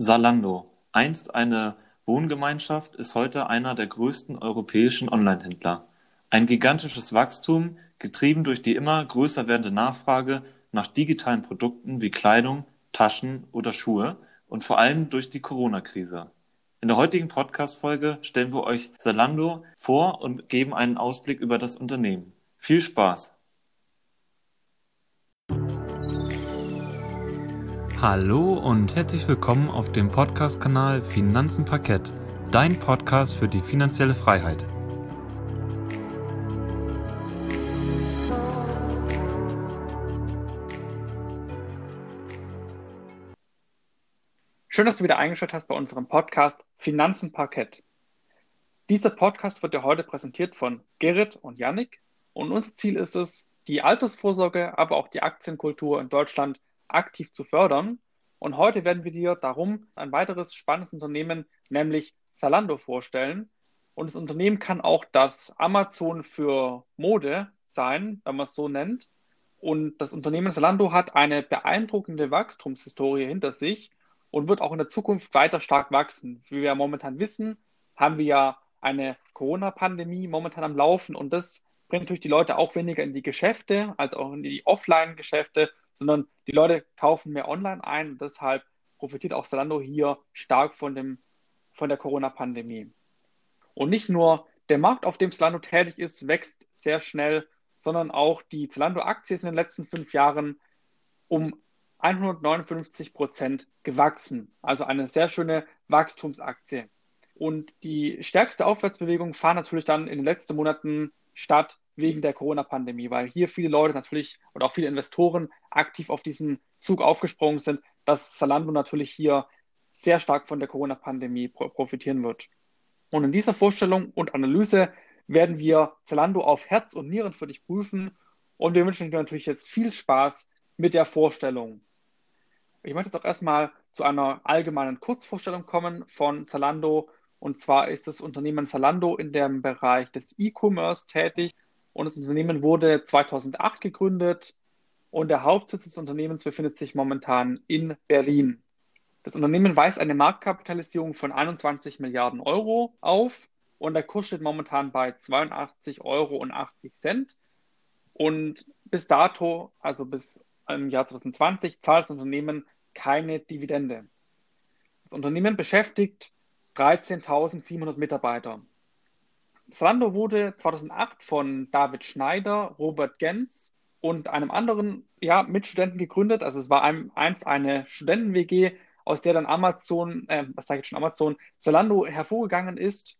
Zalando, einst eine Wohngemeinschaft, ist heute einer der größten europäischen Onlinehändler. Ein gigantisches Wachstum, getrieben durch die immer größer werdende Nachfrage nach digitalen Produkten wie Kleidung, Taschen oder Schuhe und vor allem durch die Corona-Krise. In der heutigen Podcast-Folge stellen wir euch Zalando vor und geben einen Ausblick über das Unternehmen. Viel Spaß! Hallo und herzlich willkommen auf dem Podcast-Kanal Finanzen Parkett, dein Podcast für die finanzielle Freiheit. Schön, dass du wieder eingeschaltet hast bei unserem Podcast Finanzen Parkett. Dieser Podcast wird dir heute präsentiert von Gerrit und Yannick und unser Ziel ist es, die Altersvorsorge, aber auch die Aktienkultur in Deutschland aktiv zu fördern. Und heute werden wir dir darum ein weiteres spannendes Unternehmen, nämlich Zalando, vorstellen. Und das Unternehmen kann auch das Amazon für Mode sein, wenn man es so nennt. Und das Unternehmen Zalando hat eine beeindruckende Wachstumshistorie hinter sich und wird auch in der Zukunft weiter stark wachsen. Wie wir momentan wissen, haben wir ja eine Corona-Pandemie momentan am Laufen und das bringt natürlich die Leute auch weniger in die Geschäfte, als auch in die Offline-Geschäfte sondern die Leute kaufen mehr online ein und deshalb profitiert auch Zalando hier stark von, dem, von der Corona-Pandemie. Und nicht nur der Markt, auf dem Zalando tätig ist, wächst sehr schnell, sondern auch die Zalando-Aktie ist in den letzten fünf Jahren um 159 Prozent gewachsen. Also eine sehr schöne Wachstumsaktie. Und die stärkste Aufwärtsbewegung fand natürlich dann in den letzten Monaten statt wegen der Corona-Pandemie, weil hier viele Leute natürlich oder auch viele Investoren aktiv auf diesen Zug aufgesprungen sind, dass Zalando natürlich hier sehr stark von der Corona-Pandemie profitieren wird. Und in dieser Vorstellung und Analyse werden wir Zalando auf Herz und Nieren für dich prüfen und wir wünschen dir natürlich jetzt viel Spaß mit der Vorstellung. Ich möchte jetzt auch erstmal zu einer allgemeinen Kurzvorstellung kommen von Zalando. Und zwar ist das Unternehmen Zalando in dem Bereich des E-Commerce tätig. Und das Unternehmen wurde 2008 gegründet und der Hauptsitz des Unternehmens befindet sich momentan in Berlin. Das Unternehmen weist eine Marktkapitalisierung von 21 Milliarden Euro auf und der Kurs steht momentan bei 82,80 Euro. Und bis dato, also bis im Jahr 2020, zahlt das Unternehmen keine Dividende. Das Unternehmen beschäftigt 13.700 Mitarbeiter. Zalando wurde 2008 von David Schneider, Robert Gens und einem anderen ja, Mitstudenten gegründet. Also es war ein, einst eine Studenten-WG, aus der dann Amazon, äh, was sage ich schon, Amazon, Zalando hervorgegangen ist.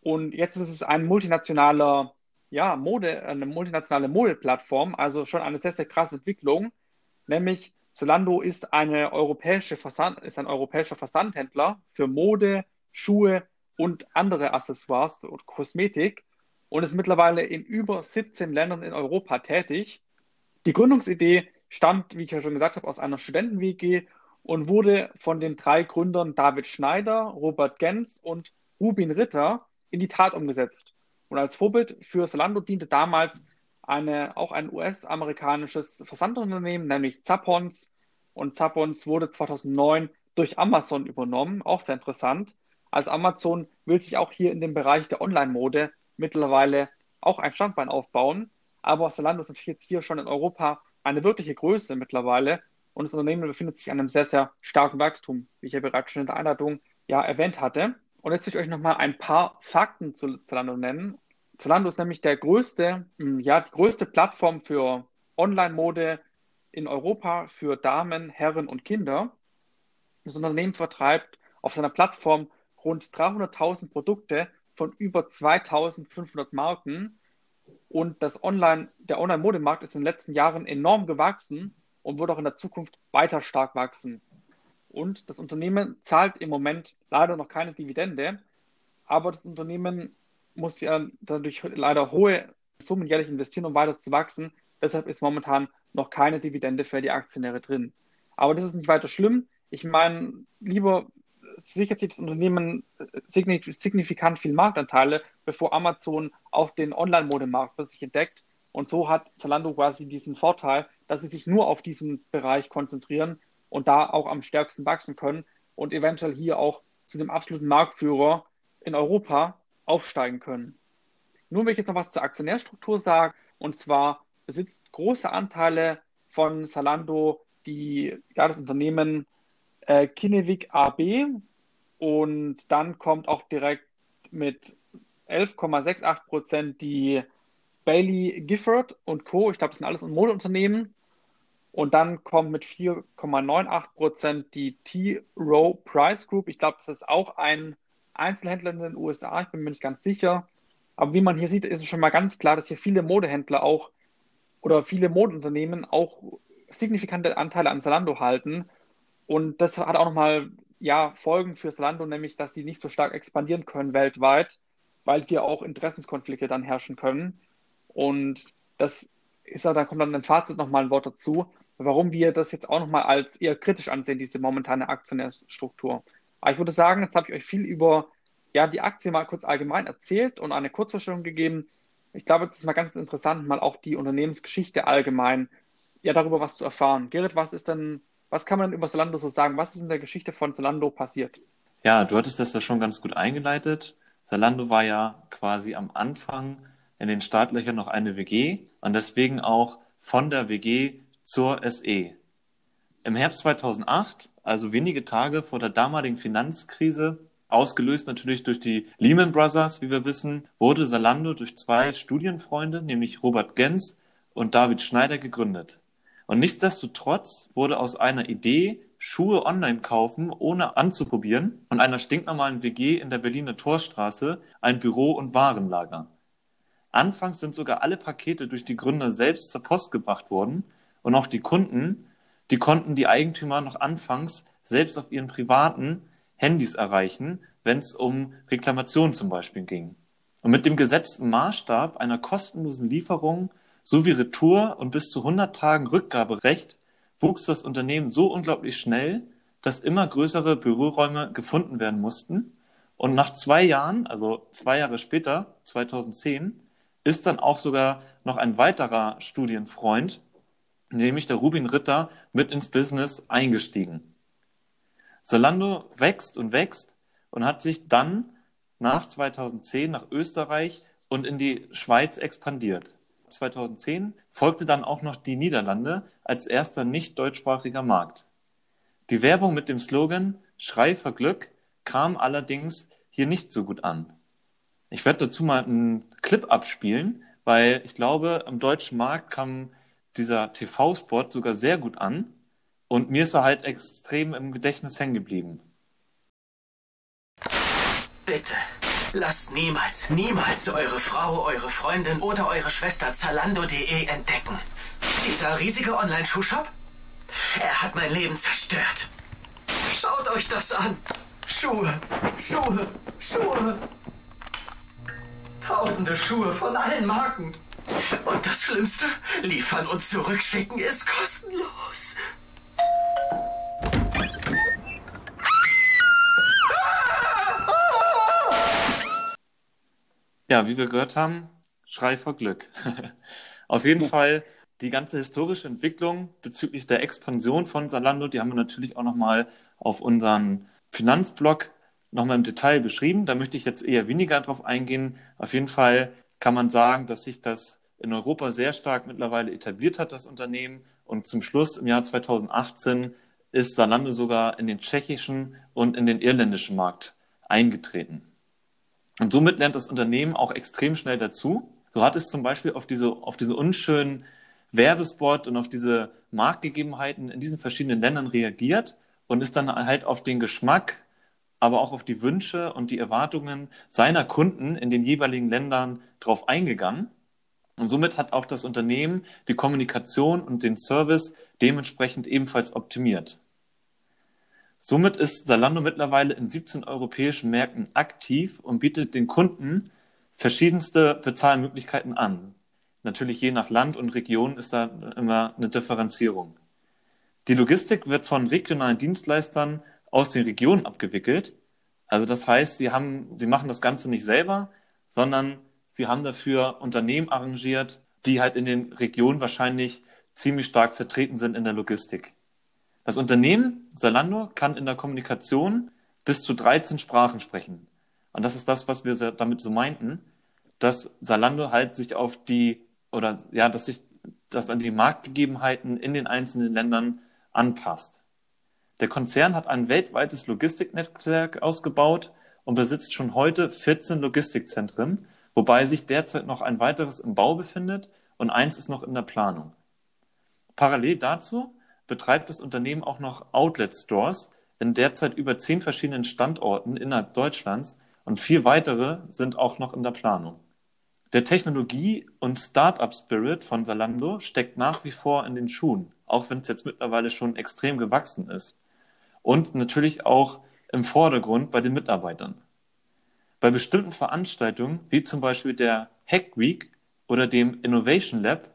Und jetzt ist es ein multinationaler, ja, Mode, eine multinationale Modeplattform, also schon eine sehr, sehr krasse Entwicklung. Nämlich Zalando ist eine europäische Versand, ist ein europäischer Versandhändler für Mode, Schuhe und andere Accessoires und Kosmetik und ist mittlerweile in über 17 Ländern in Europa tätig. Die Gründungsidee stammt, wie ich ja schon gesagt habe, aus einer Studenten-WG und wurde von den drei Gründern David Schneider, Robert Gens und Rubin Ritter in die Tat umgesetzt. Und als Vorbild für Zalando diente damals eine, auch ein US-amerikanisches Versandunternehmen, nämlich Zappons. Und Zappons wurde 2009 durch Amazon übernommen, auch sehr interessant. Also Amazon will sich auch hier in dem Bereich der Online-Mode mittlerweile auch ein Standbein aufbauen. Aber Zalando ist natürlich jetzt hier schon in Europa eine wirkliche Größe mittlerweile und das Unternehmen befindet sich an einem sehr, sehr starken Wachstum, wie ich ja bereits schon in der Einladung ja erwähnt hatte. Und jetzt will ich euch nochmal ein paar Fakten zu Zalando nennen. Zalando ist nämlich der größte, hm, ja, die größte Plattform für Online-Mode in Europa für Damen, Herren und Kinder. Das Unternehmen vertreibt auf seiner Plattform rund 300.000 Produkte von über 2.500 Marken und das Online, der Online-Modemarkt ist in den letzten Jahren enorm gewachsen und wird auch in der Zukunft weiter stark wachsen. Und das Unternehmen zahlt im Moment leider noch keine Dividende, aber das Unternehmen muss ja dadurch leider hohe Summen jährlich investieren, um weiter zu wachsen. Deshalb ist momentan noch keine Dividende für die Aktionäre drin. Aber das ist nicht weiter schlimm. Ich meine, lieber sichert sich das Unternehmen äh, signifikant viel Marktanteile, bevor Amazon auch den Online-Modemarkt für sich entdeckt. Und so hat Zalando quasi diesen Vorteil, dass sie sich nur auf diesen Bereich konzentrieren und da auch am stärksten wachsen können und eventuell hier auch zu dem absoluten Marktführer in Europa aufsteigen können. Nun will ich jetzt noch was zur Aktionärstruktur sagen. Und zwar besitzt große Anteile von Salando die, ja, das Unternehmen äh, Kinevic AB. Und dann kommt auch direkt mit 11,68 Prozent die Bailey Gifford und Co. Ich glaube, das sind alles Modeunternehmen. Und dann kommt mit 4,98 Prozent die T-Row Price Group. Ich glaube, das ist auch ein Einzelhändler in den USA. Ich bin mir nicht ganz sicher. Aber wie man hier sieht, ist es schon mal ganz klar, dass hier viele Modehändler auch oder viele Modeunternehmen auch signifikante Anteile an Zalando halten. Und das hat auch nochmal ja, Folgen für Zalando, nämlich dass sie nicht so stark expandieren können weltweit, weil hier auch Interessenskonflikte dann herrschen können. Und das ist da kommt dann ein Fazit nochmal ein Wort dazu warum wir das jetzt auch nochmal als eher kritisch ansehen, diese momentane Aktionärstruktur. Aber ich würde sagen, jetzt habe ich euch viel über ja, die Aktie mal kurz allgemein erzählt und eine Kurzvorstellung gegeben. Ich glaube, es ist mal ganz interessant, mal auch die Unternehmensgeschichte allgemein, ja, darüber was zu erfahren. Gerrit, was ist denn, was kann man über Zalando so sagen? Was ist in der Geschichte von Zalando passiert? Ja, du hattest das ja schon ganz gut eingeleitet. Zalando war ja quasi am Anfang in den Startlöchern noch eine WG und deswegen auch von der WG zur SE. Im Herbst 2008, also wenige Tage vor der damaligen Finanzkrise, ausgelöst natürlich durch die Lehman Brothers, wie wir wissen, wurde Salando durch zwei Studienfreunde, nämlich Robert Gens und David Schneider, gegründet. Und nichtsdestotrotz wurde aus einer Idee, Schuhe online kaufen, ohne anzuprobieren, und einer stinknormalen WG in der Berliner Torstraße ein Büro- und Warenlager. Anfangs sind sogar alle Pakete durch die Gründer selbst zur Post gebracht worden und auch die Kunden, die konnten die Eigentümer noch anfangs selbst auf ihren privaten Handys erreichen, wenn es um Reklamationen zum Beispiel ging. Und mit dem gesetzten Maßstab einer kostenlosen Lieferung sowie Retour und bis zu 100 Tagen Rückgaberecht wuchs das Unternehmen so unglaublich schnell, dass immer größere Büroräume gefunden werden mussten. Und nach zwei Jahren, also zwei Jahre später, 2010, ist dann auch sogar noch ein weiterer Studienfreund nämlich der Rubin Ritter, mit ins Business eingestiegen. Zalando wächst und wächst und hat sich dann nach 2010 nach Österreich und in die Schweiz expandiert. 2010 folgte dann auch noch die Niederlande als erster nicht deutschsprachiger Markt. Die Werbung mit dem Slogan Schrei vor Glück kam allerdings hier nicht so gut an. Ich werde dazu mal einen Clip abspielen, weil ich glaube, im deutschen Markt kam dieser TV-Spot sogar sehr gut an und mir ist er halt extrem im Gedächtnis hängen geblieben. Bitte, lasst niemals, niemals eure Frau, eure Freundin oder eure Schwester Zalando.de entdecken. Dieser riesige Online-Schuhshop? Er hat mein Leben zerstört. Schaut euch das an. Schuhe, Schuhe, Schuhe. Tausende Schuhe von allen Marken. Und das Schlimmste, liefern und zurückschicken ist kostenlos. Ja, wie wir gehört haben, Schrei vor Glück. Auf jeden Fall die ganze historische Entwicklung bezüglich der Expansion von Salando, die haben wir natürlich auch nochmal auf unseren Finanzblog nochmal im Detail beschrieben. Da möchte ich jetzt eher weniger drauf eingehen. Auf jeden Fall kann man sagen, dass sich das in Europa sehr stark mittlerweile etabliert hat, das Unternehmen. Und zum Schluss im Jahr 2018 ist Zalando sogar in den tschechischen und in den irländischen Markt eingetreten. Und somit lernt das Unternehmen auch extrem schnell dazu. So hat es zum Beispiel auf diese, auf diese unschönen Werbespot und auf diese Marktgegebenheiten in diesen verschiedenen Ländern reagiert und ist dann halt auf den Geschmack, aber auch auf die Wünsche und die Erwartungen seiner Kunden in den jeweiligen Ländern drauf eingegangen und somit hat auch das Unternehmen die Kommunikation und den Service dementsprechend ebenfalls optimiert. Somit ist Zalando mittlerweile in 17 europäischen Märkten aktiv und bietet den Kunden verschiedenste Bezahlmöglichkeiten an. Natürlich je nach Land und Region ist da immer eine Differenzierung. Die Logistik wird von regionalen Dienstleistern aus den Regionen abgewickelt. Also das heißt, sie haben, sie machen das Ganze nicht selber, sondern Sie haben dafür Unternehmen arrangiert, die halt in den Regionen wahrscheinlich ziemlich stark vertreten sind in der Logistik. Das Unternehmen Zalando kann in der Kommunikation bis zu 13 Sprachen sprechen. Und das ist das, was wir damit so meinten, dass Zalando halt sich auf die, oder ja, dass sich das an die Marktgegebenheiten in den einzelnen Ländern anpasst. Der Konzern hat ein weltweites Logistiknetzwerk ausgebaut und besitzt schon heute 14 Logistikzentren, wobei sich derzeit noch ein weiteres im Bau befindet und eins ist noch in der Planung. Parallel dazu betreibt das Unternehmen auch noch Outlet Stores in derzeit über zehn verschiedenen Standorten innerhalb Deutschlands und vier weitere sind auch noch in der Planung. Der Technologie- und Start-up-Spirit von Zalando steckt nach wie vor in den Schuhen, auch wenn es jetzt mittlerweile schon extrem gewachsen ist und natürlich auch im Vordergrund bei den Mitarbeitern. Bei bestimmten Veranstaltungen, wie zum Beispiel der Hack Week oder dem Innovation Lab,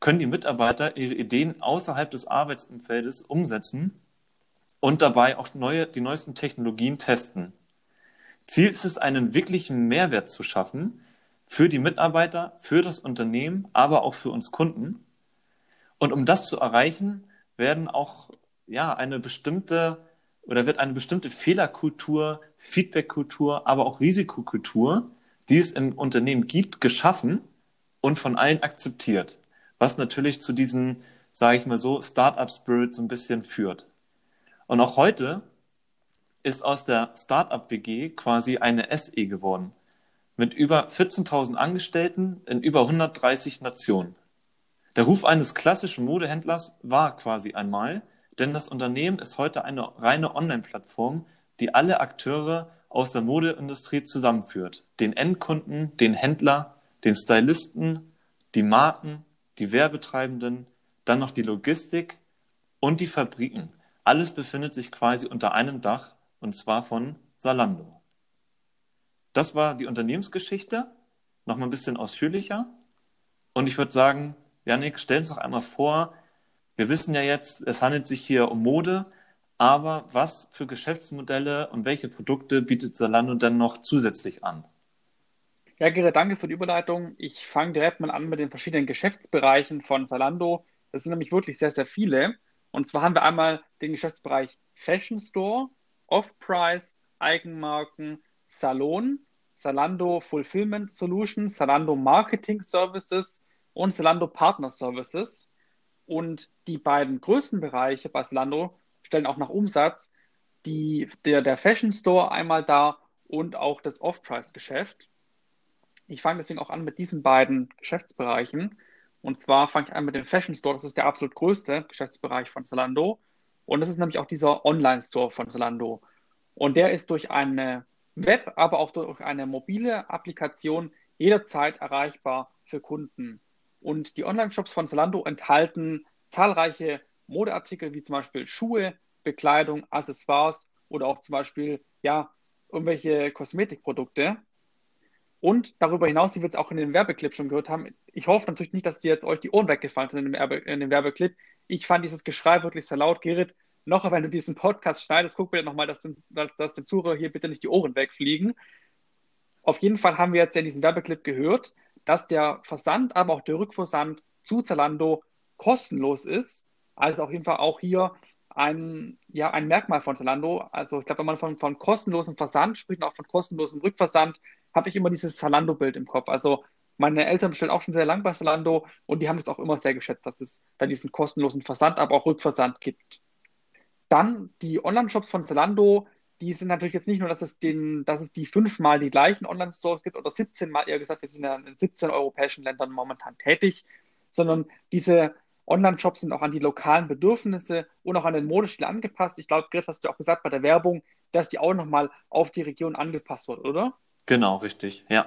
können die Mitarbeiter ihre Ideen außerhalb des Arbeitsumfeldes umsetzen und dabei auch neue, die neuesten Technologien testen. Ziel ist es, einen wirklichen Mehrwert zu schaffen für die Mitarbeiter, für das Unternehmen, aber auch für uns Kunden. Und um das zu erreichen, werden auch ja, eine bestimmte oder wird eine bestimmte Fehlerkultur, Feedbackkultur, aber auch Risikokultur, die es im Unternehmen gibt, geschaffen und von allen akzeptiert. Was natürlich zu diesem, sage ich mal so, Startup-Spirit so ein bisschen führt. Und auch heute ist aus der Startup-WG quasi eine SE geworden. Mit über 14.000 Angestellten in über 130 Nationen. Der Ruf eines klassischen Modehändlers war quasi einmal, denn das Unternehmen ist heute eine reine Online-Plattform, die alle Akteure aus der Modeindustrie zusammenführt. Den Endkunden, den Händler, den Stylisten, die Marken, die Werbetreibenden, dann noch die Logistik und die Fabriken. Alles befindet sich quasi unter einem Dach und zwar von Salando. Das war die Unternehmensgeschichte, nochmal ein bisschen ausführlicher. Und ich würde sagen, Janik, stell uns doch einmal vor, wir wissen ja jetzt, es handelt sich hier um Mode, aber was für Geschäftsmodelle und welche Produkte bietet Zalando dann noch zusätzlich an? Ja, Gerrit, danke für die Überleitung. Ich fange direkt mal an mit den verschiedenen Geschäftsbereichen von Zalando. Das sind nämlich wirklich sehr, sehr viele. Und zwar haben wir einmal den Geschäftsbereich Fashion Store, Off-Price, Eigenmarken, Salon, Zalando Fulfillment Solutions, Zalando Marketing Services und Zalando Partner Services. Und die beiden größten Bereiche bei Zalando stellen auch nach Umsatz die, der, der Fashion Store einmal da und auch das Off-Price-Geschäft. Ich fange deswegen auch an mit diesen beiden Geschäftsbereichen. Und zwar fange ich an mit dem Fashion Store. Das ist der absolut größte Geschäftsbereich von Zalando. Und das ist nämlich auch dieser Online-Store von Zalando. Und der ist durch eine Web, aber auch durch eine mobile Applikation jederzeit erreichbar für Kunden. Und die Online-Shops von Zalando enthalten zahlreiche Modeartikel wie zum Beispiel Schuhe, Bekleidung, Accessoires oder auch zum Beispiel ja, irgendwelche Kosmetikprodukte. Und darüber hinaus, wie wir es auch in dem Werbeclip schon gehört haben, ich hoffe natürlich nicht, dass die jetzt euch die Ohren weggefallen sind in dem, Werbe, in dem Werbeclip. Ich fand dieses Geschrei wirklich sehr laut. Gerrit, noch wenn du diesen Podcast schneidest, guck bitte nochmal, dass, dass, dass dem Zuhörer hier bitte nicht die Ohren wegfliegen. Auf jeden Fall haben wir jetzt in diesem Werbeclip gehört, dass der Versand, aber auch der Rückversand zu Zalando kostenlos ist. Also auf jeden Fall auch hier ein, ja, ein Merkmal von Zalando. Also ich glaube, wenn man von, von kostenlosem Versand spricht auch von kostenlosem Rückversand, habe ich immer dieses Zalando-Bild im Kopf. Also meine Eltern bestellen auch schon sehr lange bei Zalando und die haben das auch immer sehr geschätzt, dass es da diesen kostenlosen Versand, aber auch Rückversand gibt. Dann die Online-Shops von Zalando die sind natürlich jetzt nicht nur, dass es, den, dass es die fünfmal die gleichen Online-Stores gibt oder 17 Mal, eher gesagt, wir sind ja in 17 europäischen Ländern momentan tätig, sondern diese Online-Shops sind auch an die lokalen Bedürfnisse und auch an den Modestil angepasst. Ich glaube, Grit, hast du auch gesagt bei der Werbung, dass die auch nochmal auf die Region angepasst wird, oder? Genau, richtig, ja.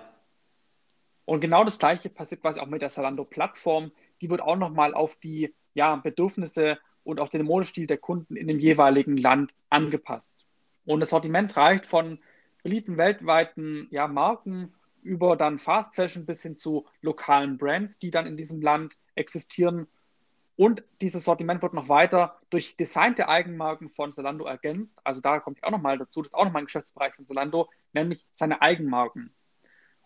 Und genau das Gleiche passiert quasi auch mit der Zalando-Plattform. Die wird auch nochmal auf die ja, Bedürfnisse und auch den Modestil der Kunden in dem jeweiligen Land angepasst. Und das Sortiment reicht von beliebten weltweiten ja, Marken über dann Fast Fashion bis hin zu lokalen Brands, die dann in diesem Land existieren. Und dieses Sortiment wird noch weiter durch designte Eigenmarken von Zalando ergänzt. Also da kommt auch nochmal dazu, das ist auch nochmal ein Geschäftsbereich von Zalando, nämlich seine Eigenmarken.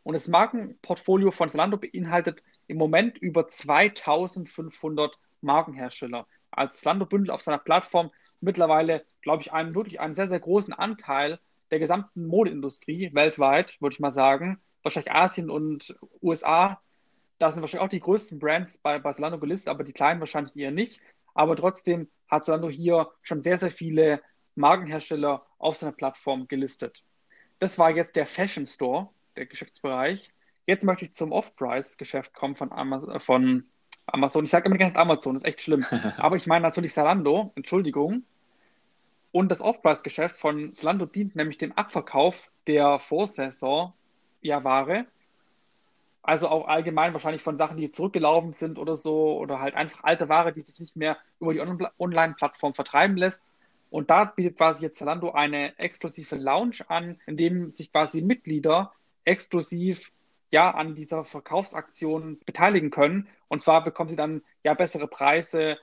Und das Markenportfolio von Zalando beinhaltet im Moment über 2500 Markenhersteller. Als Zalando-Bündel auf seiner Plattform mittlerweile, glaube ich, einen wirklich einen sehr, sehr großen Anteil der gesamten Modeindustrie weltweit, würde ich mal sagen. Wahrscheinlich Asien und USA. Da sind wahrscheinlich auch die größten Brands bei, bei Zalando gelistet, aber die kleinen wahrscheinlich eher nicht. Aber trotzdem hat Zalando hier schon sehr, sehr viele Markenhersteller auf seiner Plattform gelistet. Das war jetzt der Fashion Store, der Geschäftsbereich. Jetzt möchte ich zum Off-Price-Geschäft kommen von Amazon, äh, von Amazon. Ich sage immer die ganze Amazon, das ist echt schlimm. Aber ich meine natürlich Zalando, Entschuldigung. Und das Off-Price-Geschäft von Zalando dient nämlich dem Abverkauf der Vorsaison ja, Ware. Also auch allgemein wahrscheinlich von Sachen, die zurückgelaufen sind oder so, oder halt einfach alte Ware, die sich nicht mehr über die Online-Plattform vertreiben lässt. Und da bietet quasi jetzt Zalando eine exklusive Lounge an, in dem sich quasi Mitglieder exklusiv ja an dieser Verkaufsaktion beteiligen können. Und zwar bekommen sie dann ja bessere Preise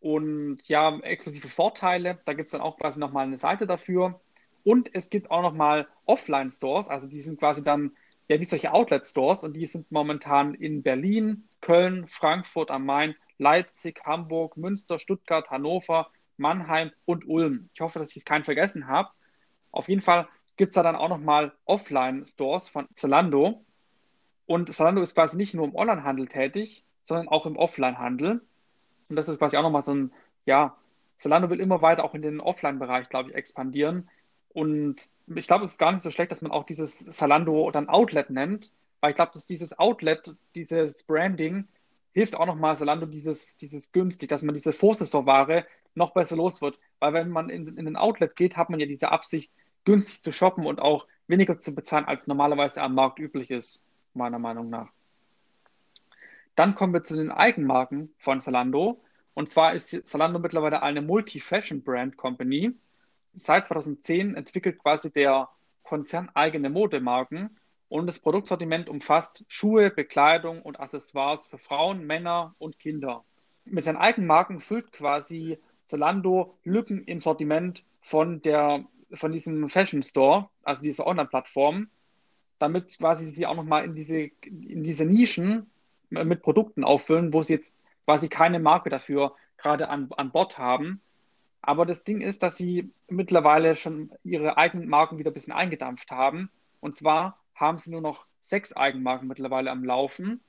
und ja exklusive Vorteile. Da gibt es dann auch quasi nochmal eine Seite dafür. Und es gibt auch nochmal Offline-Stores, also die sind quasi dann ja wie solche Outlet-Stores und die sind momentan in Berlin, Köln, Frankfurt am Main, Leipzig, Hamburg, Münster, Stuttgart, Hannover, Mannheim und Ulm. Ich hoffe, dass ich es keinen vergessen habe. Auf jeden Fall gibt es da dann auch nochmal Offline-Stores von Zalando. Und Zalando ist quasi nicht nur im Onlinehandel tätig, sondern auch im Offline-Handel. Und das ist quasi auch nochmal so ein, ja, Zalando will immer weiter auch in den Offline-Bereich, glaube ich, expandieren. Und ich glaube, es ist gar nicht so schlecht, dass man auch dieses Zalando dann Outlet nennt, weil ich glaube, dass dieses Outlet, dieses Branding, hilft auch nochmal Zalando dieses, dieses günstig, dass man diese Vorsaisonware noch besser los wird. Weil wenn man in, in den Outlet geht, hat man ja diese Absicht, günstig zu shoppen und auch weniger zu bezahlen, als normalerweise am Markt üblich ist meiner Meinung nach. Dann kommen wir zu den Eigenmarken von Zalando. Und zwar ist Zalando mittlerweile eine Multi-Fashion-Brand-Company. Seit 2010 entwickelt quasi der Konzern eigene Modemarken und das Produktsortiment umfasst Schuhe, Bekleidung und Accessoires für Frauen, Männer und Kinder. Mit seinen Eigenmarken füllt quasi Zalando Lücken im Sortiment von, der, von diesem Fashion Store, also dieser Online-Plattform, damit quasi sie auch nochmal in diese, in diese Nischen mit Produkten auffüllen, wo sie jetzt quasi keine Marke dafür gerade an, an Bord haben. Aber das Ding ist, dass sie mittlerweile schon ihre eigenen Marken wieder ein bisschen eingedampft haben. Und zwar haben sie nur noch sechs Eigenmarken mittlerweile am Laufen.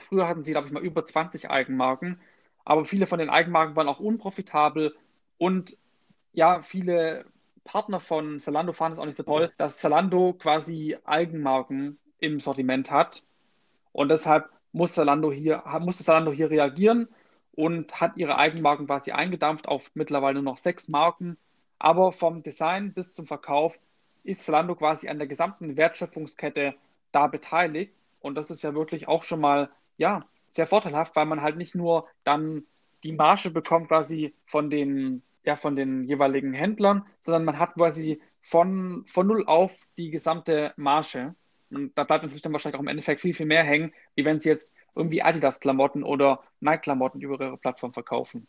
Früher hatten sie, glaube ich, mal über 20 Eigenmarken. Aber viele von den Eigenmarken waren auch unprofitabel und ja, viele Partner von Zalando fanden es auch nicht so toll, dass Zalando quasi Eigenmarken im Sortiment hat. Und deshalb muss Zalando hier, musste Zalando hier reagieren und hat ihre Eigenmarken quasi eingedampft auf mittlerweile nur noch sechs Marken. Aber vom Design bis zum Verkauf ist Zalando quasi an der gesamten Wertschöpfungskette da beteiligt. Und das ist ja wirklich auch schon mal, ja, sehr vorteilhaft, weil man halt nicht nur dann die Marge bekommt quasi von den ja, von den jeweiligen Händlern, sondern man hat quasi von, von null auf die gesamte Marge. Und da bleibt natürlich dann wahrscheinlich auch im Endeffekt viel, viel mehr hängen, wie wenn sie jetzt irgendwie Adidas-Klamotten oder Nike-Klamotten über ihre Plattform verkaufen.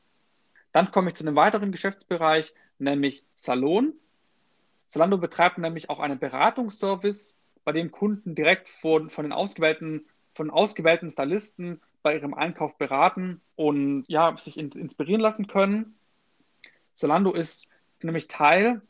Dann komme ich zu einem weiteren Geschäftsbereich, nämlich Salon. Zalando betreibt nämlich auch einen Beratungsservice, bei dem Kunden direkt von, von den ausgewählten, von ausgewählten Stylisten bei ihrem Einkauf beraten und ja, sich in, inspirieren lassen können. Zalando ist nämlich Teil,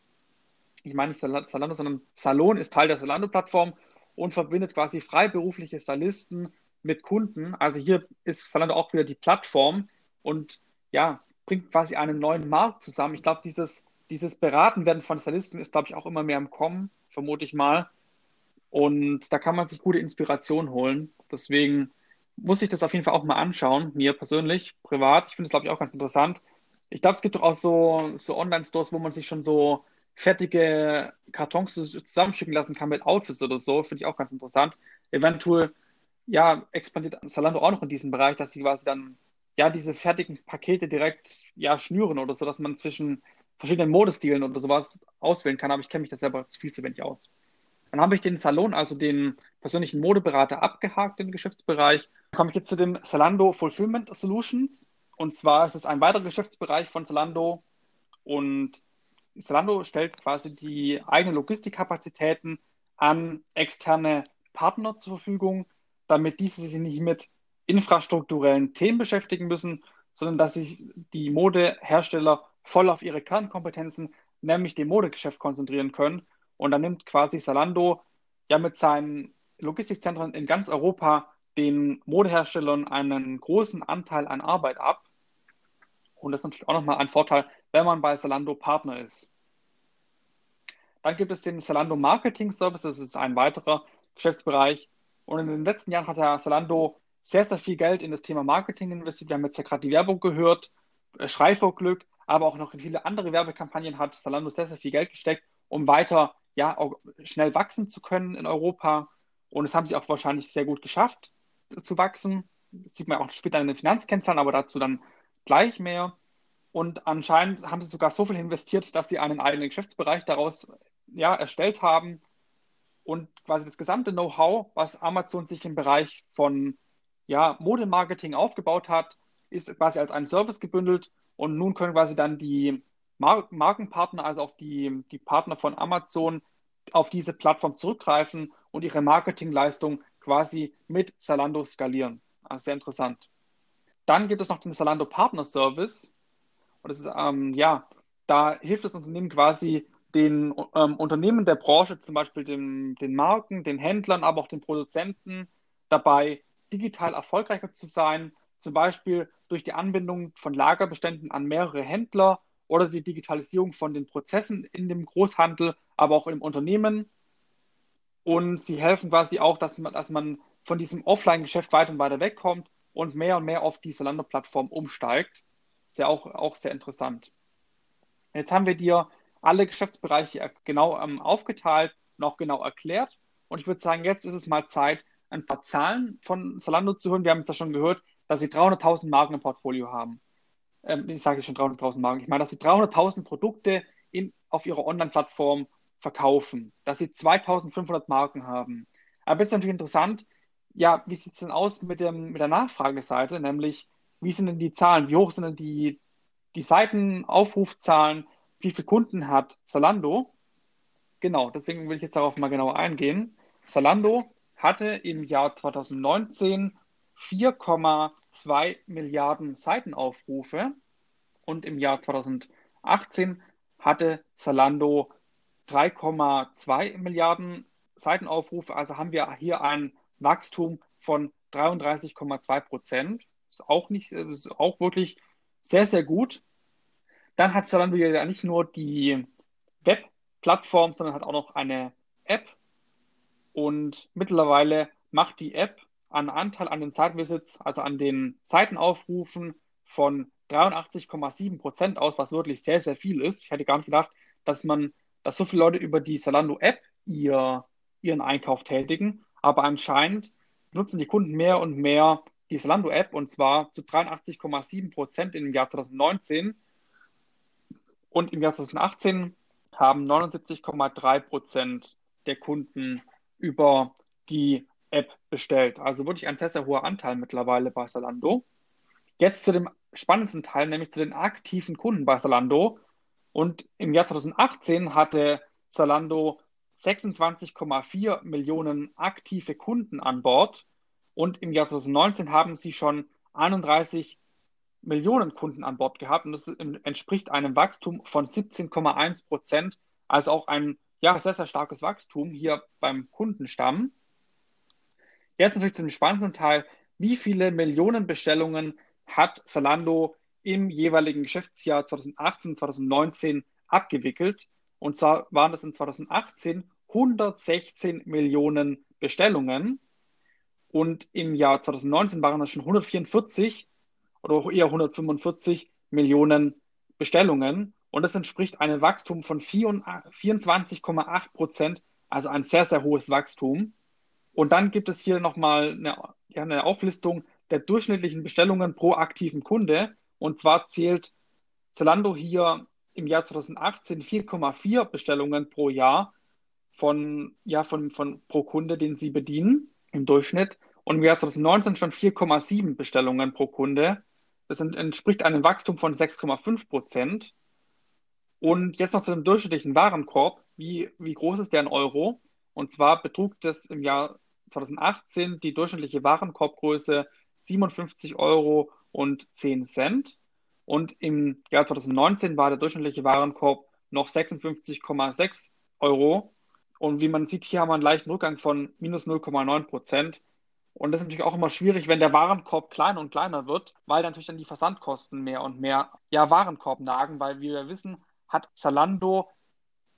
ich meine nicht Zalando, sondern Salon ist Teil der Zalando-Plattform und verbindet quasi freiberufliche Stylisten mit Kunden. Also hier ist Zalando auch wieder die Plattform und ja, bringt quasi einen neuen Markt zusammen. Ich glaube, dieses, dieses Beraten werden von Stylisten ist, glaube ich, auch immer mehr im Kommen, vermute ich mal. Und da kann man sich gute Inspiration holen. Deswegen muss ich das auf jeden Fall auch mal anschauen, mir persönlich, privat. Ich finde es, glaube ich, auch ganz interessant. Ich glaube, es gibt doch auch so, so Online-Stores, wo man sich schon so fertige Kartons zusammenschicken lassen kann mit Outfits oder so. Finde ich auch ganz interessant. Eventuell, ja, expandiert Zalando auch noch in diesem Bereich, dass sie quasi dann, ja, diese fertigen Pakete direkt, ja, schnüren oder so, dass man zwischen verschiedenen Modestilen oder sowas auswählen kann. Aber ich kenne mich da selber viel zu wenig aus. Dann habe ich den Salon, also den persönlichen Modeberater, abgehakt im Geschäftsbereich. Dann komme ich jetzt zu den Zalando Fulfillment Solutions. Und zwar ist es ein weiterer Geschäftsbereich von Zalando und Zalando stellt quasi die eigenen Logistikkapazitäten an externe Partner zur Verfügung, damit diese sich nicht mit infrastrukturellen Themen beschäftigen müssen, sondern dass sich die Modehersteller voll auf ihre Kernkompetenzen, nämlich dem Modegeschäft konzentrieren können. Und dann nimmt quasi Salando ja mit seinen Logistikzentren in ganz Europa den Modeherstellern einen großen Anteil an Arbeit ab. Und das ist natürlich auch nochmal ein Vorteil, wenn man bei Salando Partner ist. Dann gibt es den Salando Marketing Service, das ist ein weiterer Geschäftsbereich. Und in den letzten Jahren hat der Salando sehr, sehr viel Geld in das Thema Marketing investiert. Wir haben jetzt ja gerade die Werbung gehört, äh, Schrei vor Glück, aber auch noch in viele andere Werbekampagnen hat Salando sehr, sehr viel Geld gesteckt, um weiter ja, auch schnell wachsen zu können in Europa. Und es haben sie auch wahrscheinlich sehr gut geschafft zu wachsen. Das sieht man auch später in den Finanzkennzahlen, aber dazu dann gleich mehr. Und anscheinend haben sie sogar so viel investiert, dass sie einen eigenen Geschäftsbereich daraus ja, erstellt haben und quasi das gesamte Know-how, was Amazon sich im Bereich von ja, Modemarketing aufgebaut hat, ist quasi als ein Service gebündelt und nun können quasi dann die Mar Markenpartner, also auch die, die Partner von Amazon, auf diese Plattform zurückgreifen und ihre Marketingleistung quasi mit Zalando skalieren. Also sehr interessant. Dann gibt es noch den Zalando Partner Service. Und das ist, ähm, ja, da hilft das Unternehmen quasi den ähm, Unternehmen der Branche, zum Beispiel den, den Marken, den Händlern, aber auch den Produzenten dabei, digital erfolgreicher zu sein, zum Beispiel durch die Anbindung von Lagerbeständen an mehrere Händler oder die Digitalisierung von den Prozessen in dem Großhandel, aber auch im Unternehmen. Und sie helfen quasi auch, dass man, dass man von diesem Offline-Geschäft weiter und weiter wegkommt und mehr und mehr auf die Zalando-Plattform umsteigt. Ist ja auch, auch sehr interessant. Jetzt haben wir dir alle Geschäftsbereiche genau ähm, aufgeteilt und auch genau erklärt. Und ich würde sagen, jetzt ist es mal Zeit, ein paar Zahlen von Zalando zu hören. Wir haben jetzt ja schon gehört, dass sie 300.000 Marken im Portfolio haben. Ähm, ich sage schon 300.000 Marken. Ich meine, dass sie 300.000 Produkte in, auf ihrer Online-Plattform verkaufen, dass sie 2.500 Marken haben. Aber jetzt ist natürlich interessant, ja, wie sieht es denn aus mit, dem, mit der Nachfrageseite, nämlich wie sind denn die Zahlen, wie hoch sind denn die, die Seitenaufrufzahlen, wie viele Kunden hat Zalando? Genau, deswegen will ich jetzt darauf mal genauer eingehen. Zalando hatte im Jahr 2019 4,2 Milliarden Seitenaufrufe und im Jahr 2018 hatte Zalando 3,2 Milliarden Seitenaufrufe. Also haben wir hier ein Wachstum von 33,2 Prozent. Ist auch nicht, ist auch wirklich sehr, sehr gut. Dann hat Zalando ja nicht nur die Web-Plattform, sondern hat auch noch eine App. Und mittlerweile macht die App einen Anteil an den Site-Visits, also an den Seitenaufrufen von 83,7 Prozent aus, was wirklich sehr, sehr viel ist. Ich hätte gar nicht gedacht, dass man, dass so viele Leute über die Zalando-App ihr, ihren Einkauf tätigen. Aber anscheinend nutzen die Kunden mehr und mehr die Zalando-App und zwar zu 83,7 Prozent im Jahr 2019 und im Jahr 2018 haben 79,3 Prozent der Kunden über die App bestellt. Also wirklich ein sehr, sehr hoher Anteil mittlerweile bei Zalando. Jetzt zu dem spannendsten Teil, nämlich zu den aktiven Kunden bei Zalando. Und im Jahr 2018 hatte Zalando 26,4 Millionen aktive Kunden an Bord. Und im Jahr 2019 haben sie schon 31 Millionen Kunden an Bord gehabt und das entspricht einem Wachstum von 17,1 Prozent, also auch ein ja, sehr, sehr starkes Wachstum hier beim Kundenstamm. Jetzt natürlich zum spannendsten Teil, wie viele Millionen Bestellungen hat Zalando im jeweiligen Geschäftsjahr 2018, 2019 abgewickelt? Und zwar waren das in 2018 116 Millionen Bestellungen und im Jahr 2019 waren das schon 144 oder auch eher 145 Millionen Bestellungen. Und das entspricht einem Wachstum von 24,8 Prozent, also ein sehr, sehr hohes Wachstum. Und dann gibt es hier nochmal eine, ja, eine Auflistung der durchschnittlichen Bestellungen pro aktiven Kunde. Und zwar zählt Zalando hier im Jahr 2018 4,4 Bestellungen pro Jahr von, ja, von, von pro Kunde, den sie bedienen im Durchschnitt. Und im Jahr 2019 schon 4,7 Bestellungen pro Kunde. Das entspricht einem Wachstum von 6,5 Prozent. Und jetzt noch zu dem durchschnittlichen Warenkorb. Wie, wie groß ist der in Euro? Und zwar betrug das im Jahr 2018 die durchschnittliche Warenkorbgröße 57 Euro und 10 Cent. Und im Jahr 2019 war der durchschnittliche Warenkorb noch 56,6 Euro. Und wie man sieht, hier haben wir einen leichten Rückgang von minus 0,9 Prozent. Und das ist natürlich auch immer schwierig, wenn der Warenkorb kleiner und kleiner wird, weil natürlich dann die Versandkosten mehr und mehr ja, Warenkorb nagen, weil wie wir wissen, hat Zalando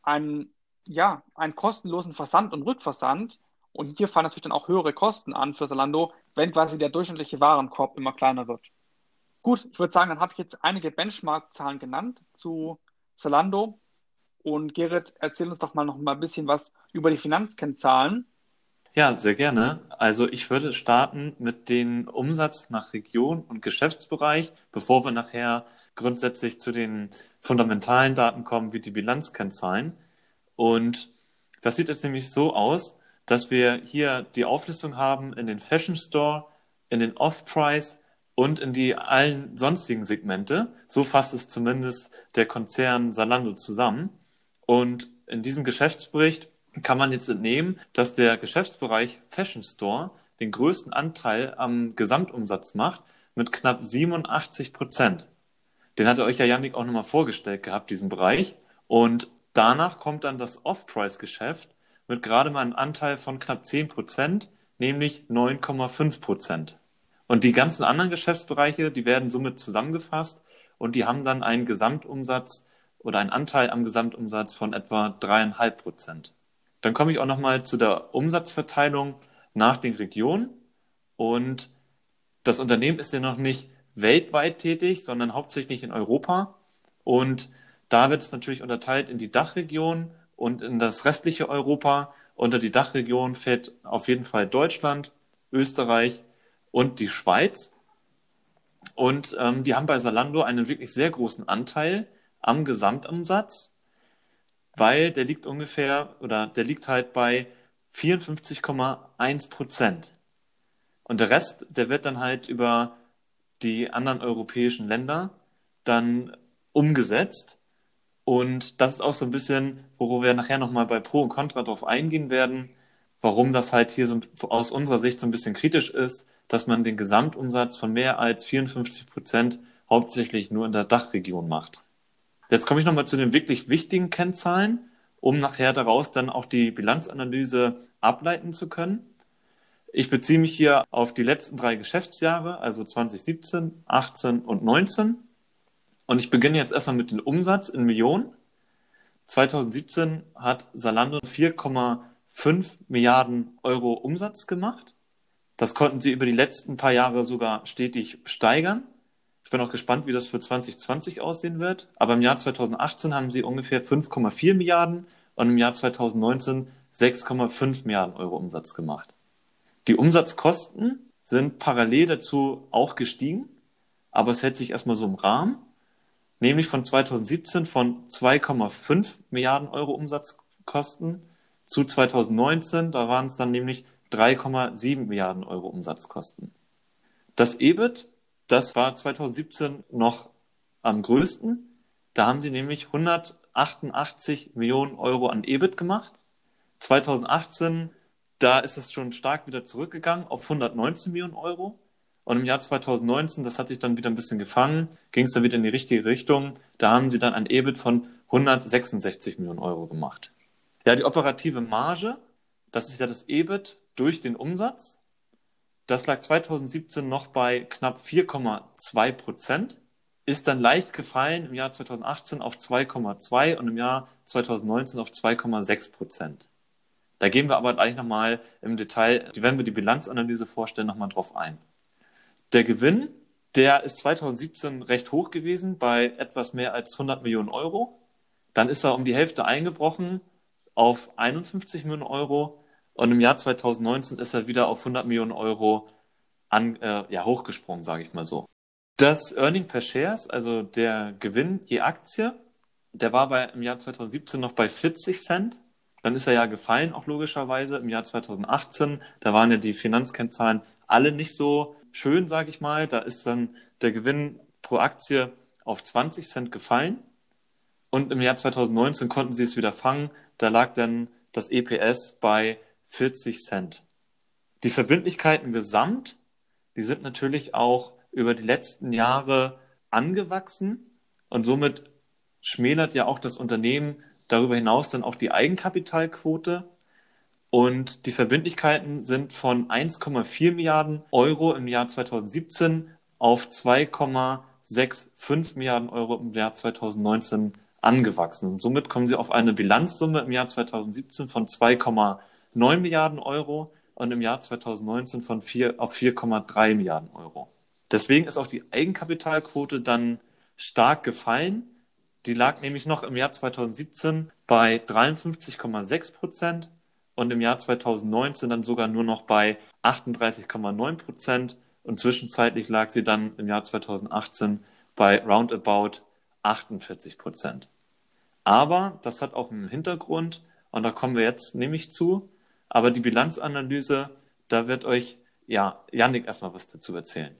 einen, ja, einen kostenlosen Versand und Rückversand. Und hier fallen natürlich dann auch höhere Kosten an für Zalando, wenn quasi der durchschnittliche Warenkorb immer kleiner wird. Gut, ich würde sagen, dann habe ich jetzt einige Benchmark-Zahlen genannt zu Zalando. Und Gerrit, erzähl uns doch mal noch mal ein bisschen was über die Finanzkennzahlen. Ja, sehr gerne. Also ich würde starten mit dem Umsatz nach Region und Geschäftsbereich, bevor wir nachher grundsätzlich zu den fundamentalen Daten kommen, wie die Bilanzkennzahlen. Und das sieht jetzt nämlich so aus, dass wir hier die Auflistung haben in den Fashion Store, in den Off-Price und in die allen sonstigen Segmente. So fasst es zumindest der Konzern Salando zusammen. Und in diesem Geschäftsbericht kann man jetzt entnehmen, dass der Geschäftsbereich Fashion Store den größten Anteil am Gesamtumsatz macht mit knapp 87 Prozent. Den hatte euch ja Yannick auch nochmal vorgestellt gehabt, diesen Bereich. Und danach kommt dann das Off-Price-Geschäft mit gerade mal einem Anteil von knapp 10 Prozent, nämlich 9,5 Prozent. Und die ganzen anderen Geschäftsbereiche, die werden somit zusammengefasst und die haben dann einen Gesamtumsatz oder einen Anteil am Gesamtumsatz von etwa dreieinhalb Prozent. Dann komme ich auch nochmal zu der Umsatzverteilung nach den Regionen. Und das Unternehmen ist ja noch nicht weltweit tätig, sondern hauptsächlich in Europa. Und da wird es natürlich unterteilt in die Dachregion und in das restliche Europa. Unter die Dachregion fällt auf jeden Fall Deutschland, Österreich und die Schweiz. Und ähm, die haben bei Salando einen wirklich sehr großen Anteil am Gesamtumsatz weil der liegt ungefähr oder der liegt halt bei 54,1 Prozent. Und der Rest, der wird dann halt über die anderen europäischen Länder dann umgesetzt. Und das ist auch so ein bisschen, worüber wir nachher nochmal bei Pro und Contra drauf eingehen werden, warum das halt hier so aus unserer Sicht so ein bisschen kritisch ist, dass man den Gesamtumsatz von mehr als 54 Prozent hauptsächlich nur in der Dachregion macht. Jetzt komme ich nochmal zu den wirklich wichtigen Kennzahlen, um nachher daraus dann auch die Bilanzanalyse ableiten zu können. Ich beziehe mich hier auf die letzten drei Geschäftsjahre, also 2017, 18 und 19. Und ich beginne jetzt erstmal mit dem Umsatz in Millionen. 2017 hat Salando 4,5 Milliarden Euro Umsatz gemacht. Das konnten sie über die letzten paar Jahre sogar stetig steigern. Ich bin auch gespannt, wie das für 2020 aussehen wird. Aber im Jahr 2018 haben sie ungefähr 5,4 Milliarden und im Jahr 2019 6,5 Milliarden Euro Umsatz gemacht. Die Umsatzkosten sind parallel dazu auch gestiegen, aber es hält sich erstmal so im Rahmen, nämlich von 2017 von 2,5 Milliarden Euro Umsatzkosten zu 2019, da waren es dann nämlich 3,7 Milliarden Euro Umsatzkosten. Das EBIT das war 2017 noch am größten. Da haben sie nämlich 188 Millionen Euro an EBIT gemacht. 2018, da ist es schon stark wieder zurückgegangen auf 119 Millionen Euro. Und im Jahr 2019, das hat sich dann wieder ein bisschen gefangen, ging es dann wieder in die richtige Richtung. Da haben sie dann ein EBIT von 166 Millionen Euro gemacht. Ja, die operative Marge, das ist ja das EBIT durch den Umsatz. Das lag 2017 noch bei knapp 4,2 Prozent, ist dann leicht gefallen im Jahr 2018 auf 2,2 und im Jahr 2019 auf 2,6 Prozent. Da gehen wir aber gleich nochmal im Detail, wenn wir die Bilanzanalyse vorstellen, nochmal drauf ein. Der Gewinn, der ist 2017 recht hoch gewesen bei etwas mehr als 100 Millionen Euro. Dann ist er um die Hälfte eingebrochen auf 51 Millionen Euro und im Jahr 2019 ist er wieder auf 100 Millionen Euro an, äh, ja, hochgesprungen, sage ich mal so. Das Earning per Shares, also der Gewinn je Aktie, der war bei, im Jahr 2017 noch bei 40 Cent. Dann ist er ja gefallen, auch logischerweise im Jahr 2018. Da waren ja die Finanzkennzahlen alle nicht so schön, sage ich mal. Da ist dann der Gewinn pro Aktie auf 20 Cent gefallen. Und im Jahr 2019 konnten sie es wieder fangen. Da lag dann das EPS bei 40 Cent. Die Verbindlichkeiten gesamt, die sind natürlich auch über die letzten Jahre angewachsen und somit schmälert ja auch das Unternehmen darüber hinaus dann auch die Eigenkapitalquote. Und die Verbindlichkeiten sind von 1,4 Milliarden Euro im Jahr 2017 auf 2,65 Milliarden Euro im Jahr 2019 angewachsen. Und somit kommen sie auf eine Bilanzsumme im Jahr 2017 von 2,9 Milliarden Euro und im Jahr 2019 von 4 auf 4,3 Milliarden Euro. Deswegen ist auch die Eigenkapitalquote dann stark gefallen. Die lag nämlich noch im Jahr 2017 bei 53,6 Prozent und im Jahr 2019 dann sogar nur noch bei 38,9 Prozent und zwischenzeitlich lag sie dann im Jahr 2018 bei roundabout 48 Prozent. Aber das hat auch einen Hintergrund und da kommen wir jetzt nämlich zu. Aber die Bilanzanalyse, da wird euch ja Yannick erstmal was dazu erzählen.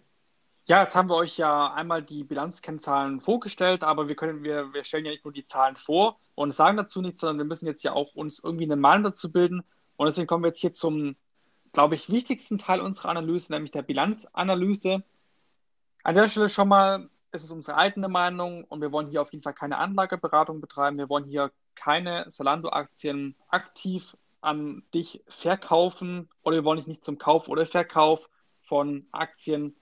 Ja, jetzt haben wir euch ja einmal die Bilanzkennzahlen vorgestellt, aber wir können, wir, wir stellen ja nicht nur die Zahlen vor und sagen dazu nichts, sondern wir müssen jetzt ja auch uns irgendwie eine Meinung dazu bilden. Und deswegen kommen wir jetzt hier zum, glaube ich, wichtigsten Teil unserer Analyse, nämlich der Bilanzanalyse. An der Stelle schon mal, es ist unsere eigene Meinung und wir wollen hier auf jeden Fall keine Anlageberatung betreiben. Wir wollen hier keine Salando-Aktien aktiv an dich verkaufen oder wir wollen dich nicht zum Kauf oder Verkauf von Aktien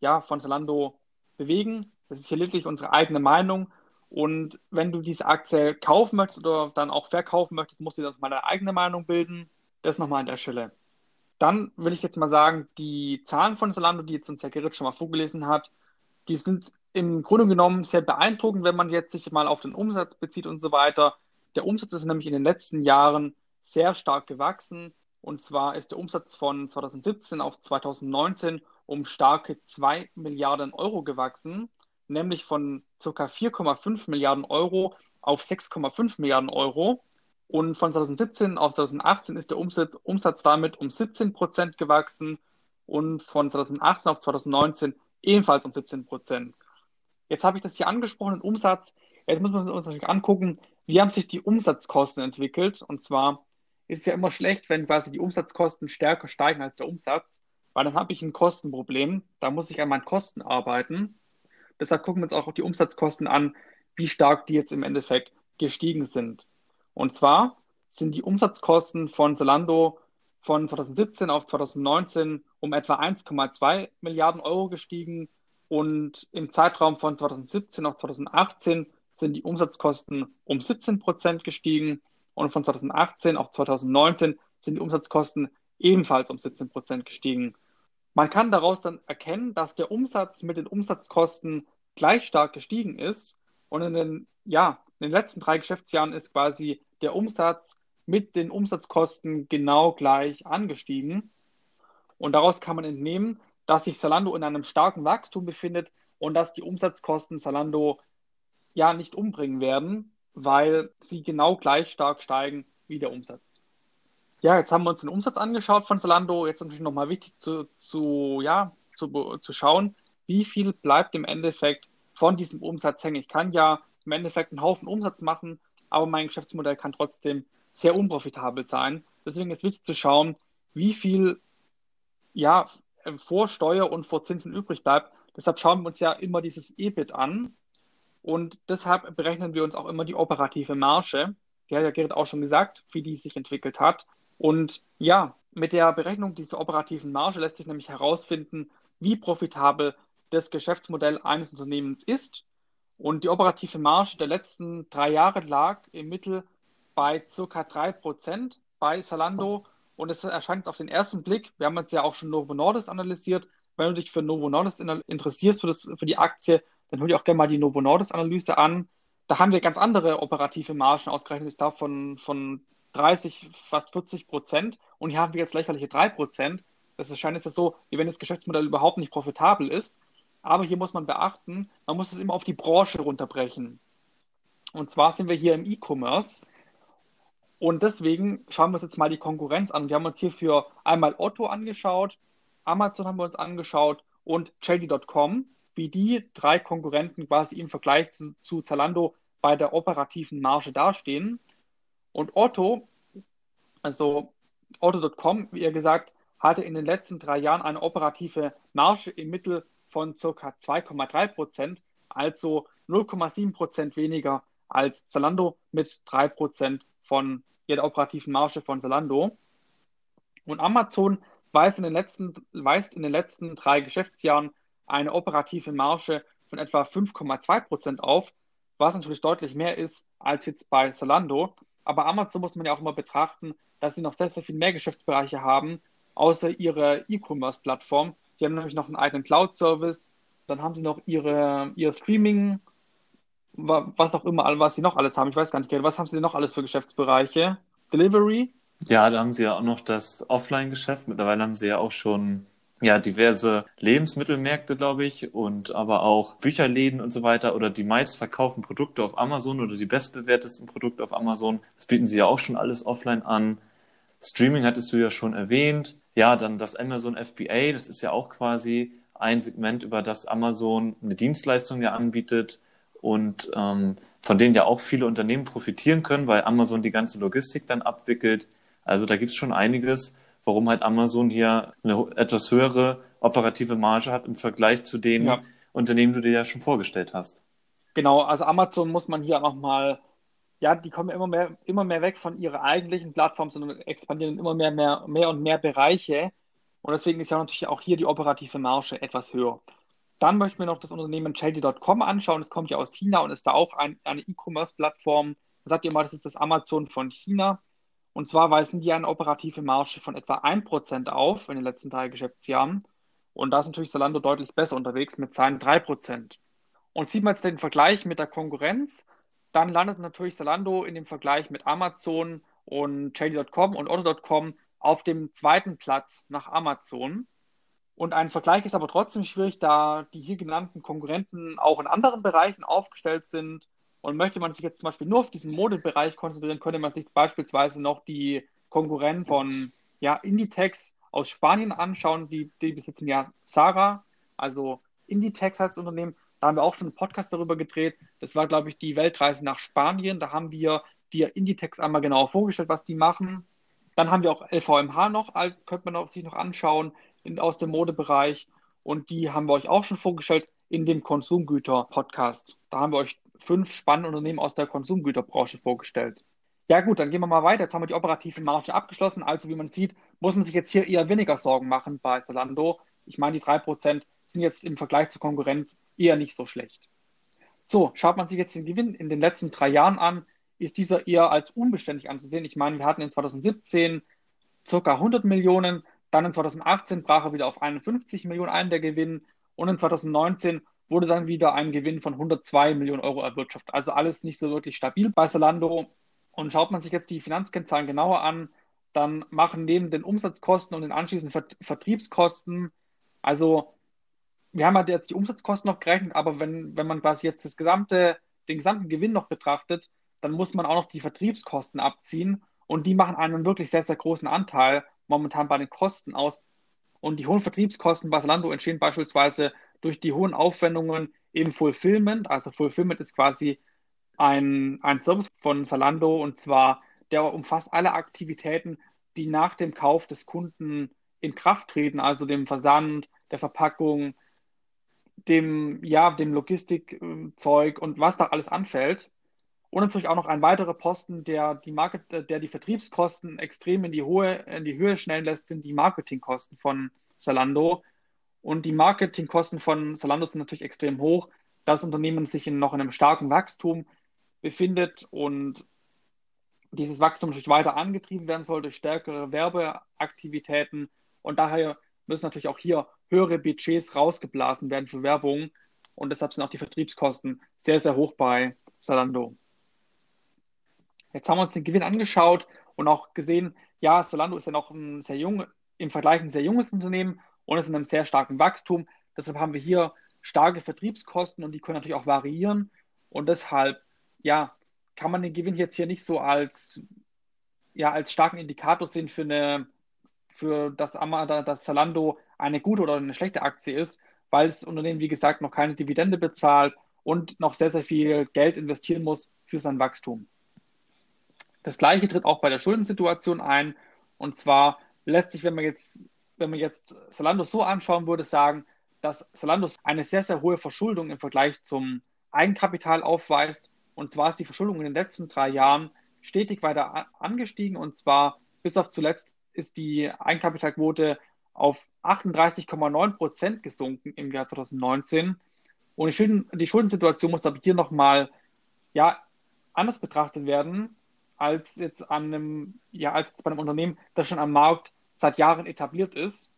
ja, von Zalando bewegen. Das ist hier lediglich unsere eigene Meinung. Und wenn du diese Aktie kaufen möchtest oder dann auch verkaufen möchtest, musst du dir mal deine eigene Meinung bilden. Das nochmal an der Stelle. Dann will ich jetzt mal sagen, die Zahlen von Zalando, die jetzt uns Herr Gerrit schon mal vorgelesen hat, die sind im Grunde genommen sehr beeindruckend, wenn man jetzt sich mal auf den Umsatz bezieht und so weiter. Der Umsatz ist nämlich in den letzten Jahren sehr stark gewachsen. Und zwar ist der Umsatz von 2017 auf 2019 um starke 2 Milliarden Euro gewachsen, nämlich von ca. 4,5 Milliarden Euro auf 6,5 Milliarden Euro. Und von 2017 auf 2018 ist der Umsatz, Umsatz damit um 17 Prozent gewachsen und von 2018 auf 2019 ebenfalls um 17 Prozent. Jetzt habe ich das hier angesprochen, den Umsatz. Jetzt müssen wir uns natürlich angucken, wie haben sich die Umsatzkosten entwickelt. Und zwar ist ja immer schlecht, wenn quasi die Umsatzkosten stärker steigen als der Umsatz weil dann habe ich ein Kostenproblem. Da muss ich an meinen Kosten arbeiten. Deshalb gucken wir uns auch die Umsatzkosten an, wie stark die jetzt im Endeffekt gestiegen sind. Und zwar sind die Umsatzkosten von Zalando von 2017 auf 2019 um etwa 1,2 Milliarden Euro gestiegen und im Zeitraum von 2017 auf 2018 sind die Umsatzkosten um 17 Prozent gestiegen und von 2018 auf 2019 sind die Umsatzkosten ebenfalls um 17 Prozent gestiegen. Man kann daraus dann erkennen, dass der Umsatz mit den Umsatzkosten gleich stark gestiegen ist. Und in den, ja, in den letzten drei Geschäftsjahren ist quasi der Umsatz mit den Umsatzkosten genau gleich angestiegen. Und daraus kann man entnehmen, dass sich Zalando in einem starken Wachstum befindet und dass die Umsatzkosten Zalando ja nicht umbringen werden, weil sie genau gleich stark steigen wie der Umsatz. Ja, jetzt haben wir uns den Umsatz angeschaut von Zalando. Jetzt natürlich nochmal wichtig zu, zu, ja, zu, zu schauen, wie viel bleibt im Endeffekt von diesem Umsatz hängen. Ich kann ja im Endeffekt einen Haufen Umsatz machen, aber mein Geschäftsmodell kann trotzdem sehr unprofitabel sein. Deswegen ist wichtig zu schauen, wie viel ja, vor Steuer und vor Zinsen übrig bleibt. Deshalb schauen wir uns ja immer dieses EBIT an und deshalb berechnen wir uns auch immer die operative Marge. Die hat ja Gerrit auch schon gesagt, wie die sich entwickelt hat. Und ja, mit der Berechnung dieser operativen Marge lässt sich nämlich herausfinden, wie profitabel das Geschäftsmodell eines Unternehmens ist. Und die operative Marge der letzten drei Jahre lag im Mittel bei circa 3% bei Salando. Und es erscheint auf den ersten Blick, wir haben jetzt ja auch schon Novo Nordisk analysiert. Wenn du dich für Novo Nordisk interessierst, für, das, für die Aktie, dann hol dir auch gerne mal die Novo Nordisk Analyse an. Da haben wir ganz andere operative Margen ausgerechnet. Ich glaube, von, von 30, fast 40 Prozent und hier haben wir jetzt lächerliche 3 Prozent. Das scheint jetzt so, wie wenn das Geschäftsmodell überhaupt nicht profitabel ist. Aber hier muss man beachten, man muss es immer auf die Branche runterbrechen. Und zwar sind wir hier im E-Commerce. Und deswegen schauen wir uns jetzt mal die Konkurrenz an. Wir haben uns hier für einmal Otto angeschaut, Amazon haben wir uns angeschaut und JD.com, wie die drei Konkurrenten quasi im Vergleich zu, zu Zalando bei der operativen Marge dastehen. Und Otto, also Otto.com, wie ihr gesagt, hatte in den letzten drei Jahren eine operative Marge im Mittel von ca. 2,3 Prozent. also 0,7 Prozent weniger als Zalando mit 3 Prozent von jeder operativen Marge von Zalando. Und Amazon weist in den letzten, weist in den letzten drei Geschäftsjahren eine operative Marge von etwa 5,2 Prozent auf, was natürlich deutlich mehr ist als jetzt bei Zalando. Aber Amazon muss man ja auch immer betrachten, dass sie noch sehr, sehr viel mehr Geschäftsbereiche haben, außer ihrer E-Commerce-Plattform. Die haben nämlich noch einen eigenen Cloud-Service, dann haben sie noch ihre, ihr Streaming, was auch immer, was sie noch alles haben. Ich weiß gar nicht, was haben sie noch alles für Geschäftsbereiche? Delivery? Ja, da haben sie ja auch noch das Offline-Geschäft. Mittlerweile haben sie ja auch schon ja, diverse Lebensmittelmärkte, glaube ich, und aber auch Bücherläden und so weiter oder die meistverkauften Produkte auf Amazon oder die bestbewertesten Produkte auf Amazon. Das bieten sie ja auch schon alles offline an. Streaming hattest du ja schon erwähnt. Ja, dann das Amazon FBA, das ist ja auch quasi ein Segment, über das Amazon eine Dienstleistung ja anbietet und ähm, von denen ja auch viele Unternehmen profitieren können, weil Amazon die ganze Logistik dann abwickelt. Also da gibt es schon einiges, warum halt Amazon hier eine etwas höhere operative Marge hat im Vergleich zu den ja. Unternehmen, die du dir ja schon vorgestellt hast. Genau, also Amazon muss man hier nochmal, ja, die kommen immer mehr, immer mehr weg von ihrer eigentlichen Plattform, sondern expandieren immer mehr, mehr, mehr und mehr Bereiche. Und deswegen ist ja natürlich auch hier die operative Marge etwas höher. Dann möchten wir noch das Unternehmen JD.com anschauen. Es kommt ja aus China und ist da auch ein, eine E-Commerce-Plattform. Sagt ihr mal, das ist das Amazon von China. Und zwar weisen die eine operative Marge von etwa 1% auf in den letzten drei Geschäftsjahren. Und da ist natürlich Zalando deutlich besser unterwegs mit seinen 3%. Und sieht man jetzt den Vergleich mit der Konkurrenz, dann landet natürlich Zalando in dem Vergleich mit Amazon und JD.com und Otto.com auf dem zweiten Platz nach Amazon. Und ein Vergleich ist aber trotzdem schwierig, da die hier genannten Konkurrenten auch in anderen Bereichen aufgestellt sind und möchte man sich jetzt zum Beispiel nur auf diesen Modebereich konzentrieren, könnte man sich beispielsweise noch die Konkurrenten von ja, Inditex aus Spanien anschauen. Die, die besitzen ja Zara, also Inditex heißt das Unternehmen. Da haben wir auch schon einen Podcast darüber gedreht. Das war, glaube ich, die Weltreise nach Spanien. Da haben wir die Inditex einmal genauer vorgestellt, was die machen. Dann haben wir auch LVMH noch, könnte man sich noch anschauen in, aus dem Modebereich. Und die haben wir euch auch schon vorgestellt in dem Konsumgüter-Podcast. Da haben wir euch fünf spannende Unternehmen aus der Konsumgüterbranche vorgestellt. Ja gut, dann gehen wir mal weiter. Jetzt haben wir die operative Marge abgeschlossen. Also wie man sieht, muss man sich jetzt hier eher weniger Sorgen machen bei Zalando. Ich meine, die 3% sind jetzt im Vergleich zur Konkurrenz eher nicht so schlecht. So, schaut man sich jetzt den Gewinn in den letzten drei Jahren an, ist dieser eher als unbeständig anzusehen. Ich meine, wir hatten in 2017 ca. 100 Millionen, dann in 2018 brach er wieder auf 51 Millionen ein, der Gewinn, und in 2019 wurde dann wieder ein Gewinn von 102 Millionen Euro erwirtschaftet. Also alles nicht so wirklich stabil bei Zalando. Und schaut man sich jetzt die Finanzkennzahlen genauer an, dann machen neben den Umsatzkosten und den anschließenden Vertriebskosten, also wir haben halt jetzt die Umsatzkosten noch gerechnet, aber wenn, wenn man quasi jetzt das gesamte, den gesamten Gewinn noch betrachtet, dann muss man auch noch die Vertriebskosten abziehen und die machen einen wirklich sehr, sehr großen Anteil momentan bei den Kosten aus. Und die hohen Vertriebskosten bei Zalando entstehen beispielsweise durch die hohen Aufwendungen im Fulfillment. Also Fulfillment ist quasi ein, ein Service von Zalando und zwar der umfasst alle Aktivitäten, die nach dem Kauf des Kunden in Kraft treten, also dem Versand, der Verpackung, dem, ja, dem Logistikzeug und was da alles anfällt. Und natürlich auch noch ein weiterer Posten, der die, Market, der die Vertriebskosten extrem in die, Hohe, in die Höhe schnellen lässt, sind die Marketingkosten von Zalando. Und die Marketingkosten von Zalando sind natürlich extrem hoch, da das Unternehmen sich in, noch in einem starken Wachstum befindet und dieses Wachstum natürlich weiter angetrieben werden soll durch stärkere Werbeaktivitäten. Und daher müssen natürlich auch hier höhere Budgets rausgeblasen werden für Werbung. Und deshalb sind auch die Vertriebskosten sehr, sehr hoch bei Zalando. Jetzt haben wir uns den Gewinn angeschaut und auch gesehen, ja, Zalando ist ja noch ein sehr jung, im Vergleich ein sehr junges Unternehmen und ist in einem sehr starken Wachstum. Deshalb haben wir hier starke Vertriebskosten und die können natürlich auch variieren. Und deshalb, ja, kann man den Gewinn jetzt hier nicht so als, ja, als starken Indikator sehen für eine, für das, das Zalando eine gute oder eine schlechte Aktie ist, weil das Unternehmen, wie gesagt, noch keine Dividende bezahlt und noch sehr, sehr viel Geld investieren muss für sein Wachstum. Das gleiche tritt auch bei der Schuldensituation ein. Und zwar lässt sich, wenn man jetzt wenn man jetzt Zalando so anschauen würde, sagen, dass Zalando eine sehr, sehr hohe Verschuldung im Vergleich zum Eigenkapital aufweist. Und zwar ist die Verschuldung in den letzten drei Jahren stetig weiter angestiegen. Und zwar bis auf zuletzt ist die Eigenkapitalquote auf 38,9 Prozent gesunken im Jahr 2019. Und die, Schulden, die Schuldensituation muss aber hier nochmal ja, anders betrachtet werden als jetzt an einem, ja, als bei einem Unternehmen, das schon am Markt seit Jahren etabliert ist.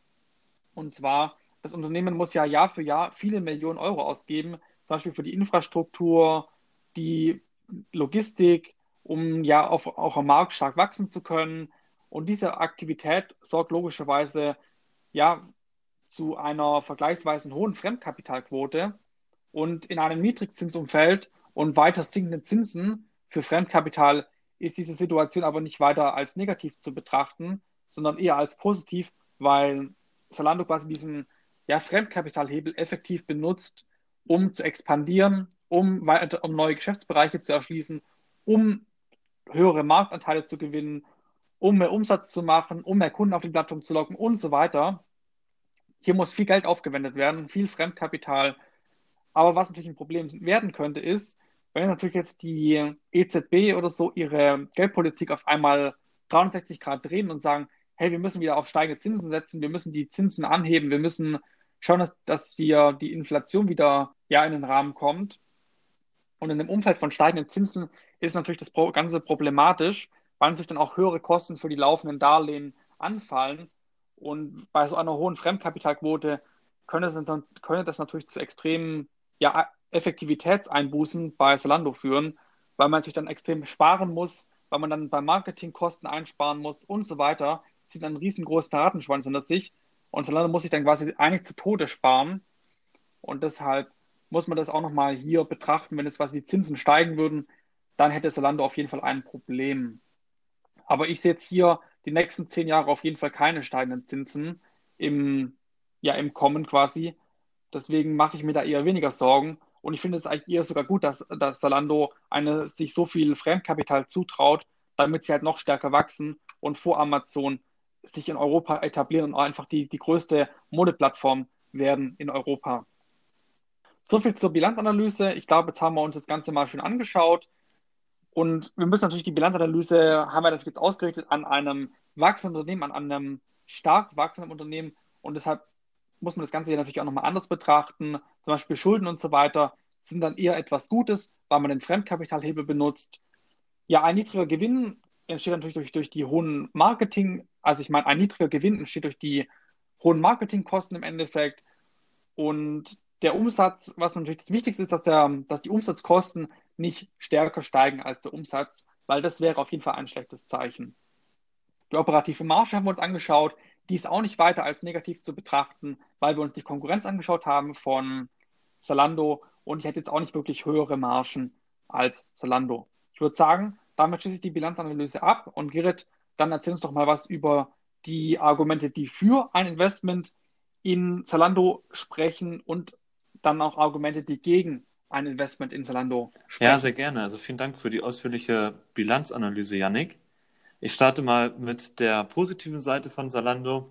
Und zwar, das Unternehmen muss ja Jahr für Jahr viele Millionen Euro ausgeben, zum Beispiel für die Infrastruktur, die Logistik, um ja auf, auch am Markt stark wachsen zu können. Und diese Aktivität sorgt logischerweise ja zu einer vergleichsweise hohen Fremdkapitalquote. Und in einem Niedrigzinsumfeld und weiter sinkenden Zinsen für Fremdkapital ist diese Situation aber nicht weiter als negativ zu betrachten, sondern eher als positiv, weil Zalando quasi diesen ja, Fremdkapitalhebel effektiv benutzt, um zu expandieren, um, weiter, um neue Geschäftsbereiche zu erschließen, um höhere Marktanteile zu gewinnen, um mehr Umsatz zu machen, um mehr Kunden auf die Plattform zu locken und so weiter. Hier muss viel Geld aufgewendet werden, viel Fremdkapital. Aber was natürlich ein Problem werden könnte, ist, wenn natürlich jetzt die EZB oder so ihre Geldpolitik auf einmal 360 Grad drehen und sagen, hey, wir müssen wieder auf steigende Zinsen setzen, wir müssen die Zinsen anheben, wir müssen schauen, dass, dass hier die Inflation wieder ja, in den Rahmen kommt. Und in dem Umfeld von steigenden Zinsen ist natürlich das Ganze problematisch, weil natürlich dann auch höhere Kosten für die laufenden Darlehen anfallen. Und bei so einer hohen Fremdkapitalquote könnte das, könnte das natürlich zu extremen ja, Effektivitätseinbußen bei Zalando führen, weil man natürlich dann extrem sparen muss, weil man dann bei Marketingkosten einsparen muss und so weiter. Das sieht einen riesengroßen Ratenschwanz hinter sich und Zalando muss sich dann quasi eigentlich zu Tode sparen und deshalb muss man das auch nochmal hier betrachten, wenn jetzt quasi die Zinsen steigen würden, dann hätte Zalando auf jeden Fall ein Problem. Aber ich sehe jetzt hier die nächsten zehn Jahre auf jeden Fall keine steigenden Zinsen im, ja, im Kommen quasi. Deswegen mache ich mir da eher weniger Sorgen. Und ich finde es eigentlich eher sogar gut, dass, dass Zalando eine, sich so viel Fremdkapital zutraut, damit sie halt noch stärker wachsen und vor Amazon sich in Europa etablieren und einfach die, die größte Modeplattform werden in Europa. So viel zur Bilanzanalyse. Ich glaube, jetzt haben wir uns das Ganze mal schön angeschaut. Und wir müssen natürlich die Bilanzanalyse, haben wir natürlich jetzt ausgerichtet an einem wachsenden Unternehmen, an einem stark wachsenden Unternehmen. Und deshalb muss man das Ganze hier natürlich auch nochmal anders betrachten. Zum Beispiel Schulden und so weiter sind dann eher etwas Gutes, weil man den Fremdkapitalhebel benutzt. Ja, ein niedriger Gewinn entsteht natürlich durch, durch die hohen Marketing, also ich meine, ein niedriger Gewinn entsteht durch die hohen Marketingkosten im Endeffekt. Und der Umsatz, was natürlich das Wichtigste ist, dass, der, dass die Umsatzkosten nicht stärker steigen als der Umsatz, weil das wäre auf jeden Fall ein schlechtes Zeichen. Die operative Marge haben wir uns angeschaut die ist auch nicht weiter als negativ zu betrachten, weil wir uns die Konkurrenz angeschaut haben von Zalando und ich hätte jetzt auch nicht wirklich höhere Margen als Zalando. Ich würde sagen, damit schließe ich die Bilanzanalyse ab und Gerrit, dann erzähl uns doch mal was über die Argumente, die für ein Investment in Zalando sprechen und dann auch Argumente, die gegen ein Investment in Zalando sprechen. Ja, sehr gerne. Also vielen Dank für die ausführliche Bilanzanalyse, Yannick. Ich starte mal mit der positiven Seite von Zalando.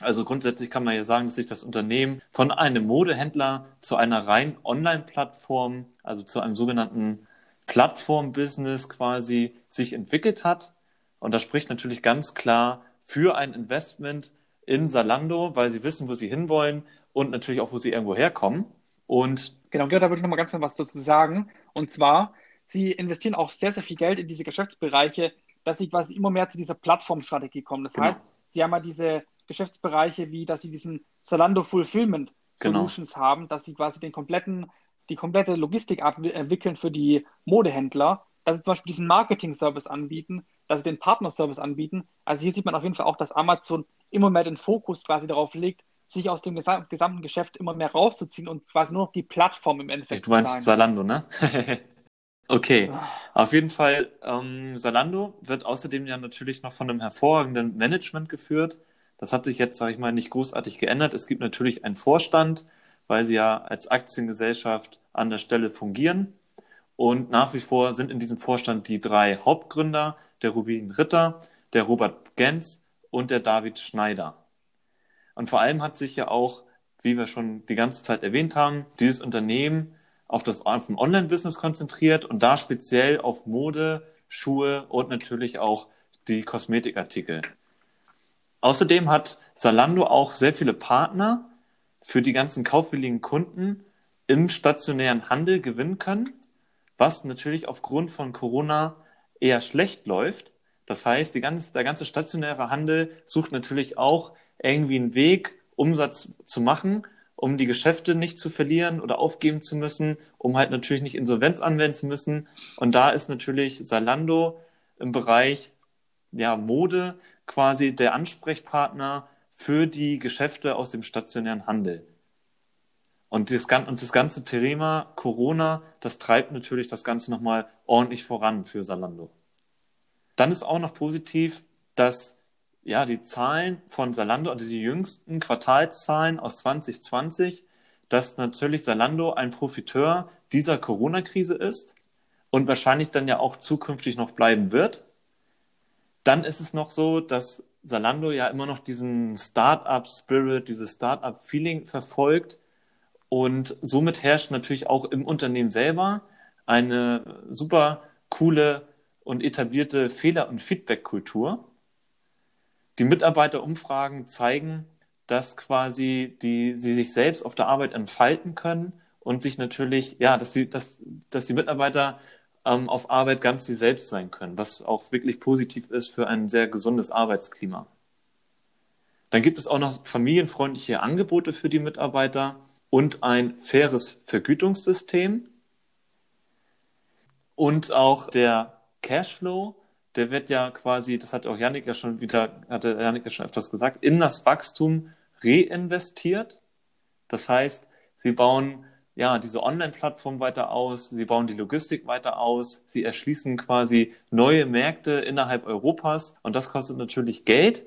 Also grundsätzlich kann man ja sagen, dass sich das Unternehmen von einem Modehändler zu einer rein Online-Plattform, also zu einem sogenannten Plattform-Business quasi sich entwickelt hat. Und das spricht natürlich ganz klar für ein Investment in Zalando, weil sie wissen, wo sie hinwollen und natürlich auch, wo sie irgendwo herkommen. Und genau, da würde ich nochmal ganz noch was dazu sagen. Und zwar, sie investieren auch sehr, sehr viel Geld in diese Geschäftsbereiche, dass sie quasi immer mehr zu dieser Plattformstrategie kommen. Das genau. heißt, sie haben ja diese Geschäftsbereiche wie, dass sie diesen Zalando Fulfillment genau. Solutions genau. haben, dass sie quasi den kompletten, die komplette Logistik entwickeln für die Modehändler, dass sie zum Beispiel diesen Marketing-Service anbieten, dass sie den Partner-Service anbieten. Also hier sieht man auf jeden Fall auch, dass Amazon immer mehr den Fokus quasi darauf legt, sich aus dem gesamten Geschäft immer mehr rauszuziehen und quasi nur noch die Plattform im Endeffekt. Du meinst Zalando, ne? Okay, ah. auf jeden Fall. Ähm, Salando wird außerdem ja natürlich noch von einem hervorragenden Management geführt. Das hat sich jetzt, sage ich mal, nicht großartig geändert. Es gibt natürlich einen Vorstand, weil sie ja als Aktiengesellschaft an der Stelle fungieren. Und nach wie vor sind in diesem Vorstand die drei Hauptgründer, der Rubin Ritter, der Robert Gens und der David Schneider. Und vor allem hat sich ja auch wie wir schon die ganze Zeit erwähnt haben, dieses Unternehmen auf das Online-Business konzentriert und da speziell auf Mode, Schuhe und natürlich auch die Kosmetikartikel. Außerdem hat Zalando auch sehr viele Partner für die ganzen kaufwilligen Kunden im stationären Handel gewinnen können, was natürlich aufgrund von Corona eher schlecht läuft. Das heißt, ganze, der ganze stationäre Handel sucht natürlich auch irgendwie einen Weg, Umsatz zu machen, um die Geschäfte nicht zu verlieren oder aufgeben zu müssen, um halt natürlich nicht Insolvenz anwenden zu müssen. Und da ist natürlich Salando im Bereich ja, Mode quasi der Ansprechpartner für die Geschäfte aus dem stationären Handel. Und das, und das ganze Thema Corona, das treibt natürlich das Ganze nochmal ordentlich voran für Salando. Dann ist auch noch positiv, dass ja, die Zahlen von Salando, also die jüngsten Quartalszahlen aus 2020, dass natürlich Salando ein Profiteur dieser Corona-Krise ist und wahrscheinlich dann ja auch zukünftig noch bleiben wird. Dann ist es noch so, dass Salando ja immer noch diesen Startup-Spirit, dieses Startup-Feeling verfolgt und somit herrscht natürlich auch im Unternehmen selber eine super coole und etablierte Fehler- und Feedback-Kultur. Die Mitarbeiterumfragen zeigen, dass quasi die, sie sich selbst auf der Arbeit entfalten können und sich natürlich, ja, dass die, dass, dass die Mitarbeiter ähm, auf Arbeit ganz sie selbst sein können, was auch wirklich positiv ist für ein sehr gesundes Arbeitsklima. Dann gibt es auch noch familienfreundliche Angebote für die Mitarbeiter und ein faires Vergütungssystem. Und auch der Cashflow der wird ja quasi, das hat auch Janik ja schon wieder, hatte Janik ja schon öfters gesagt, in das Wachstum reinvestiert. Das heißt, sie bauen ja diese Online-Plattform weiter aus, sie bauen die Logistik weiter aus, sie erschließen quasi neue Märkte innerhalb Europas und das kostet natürlich Geld.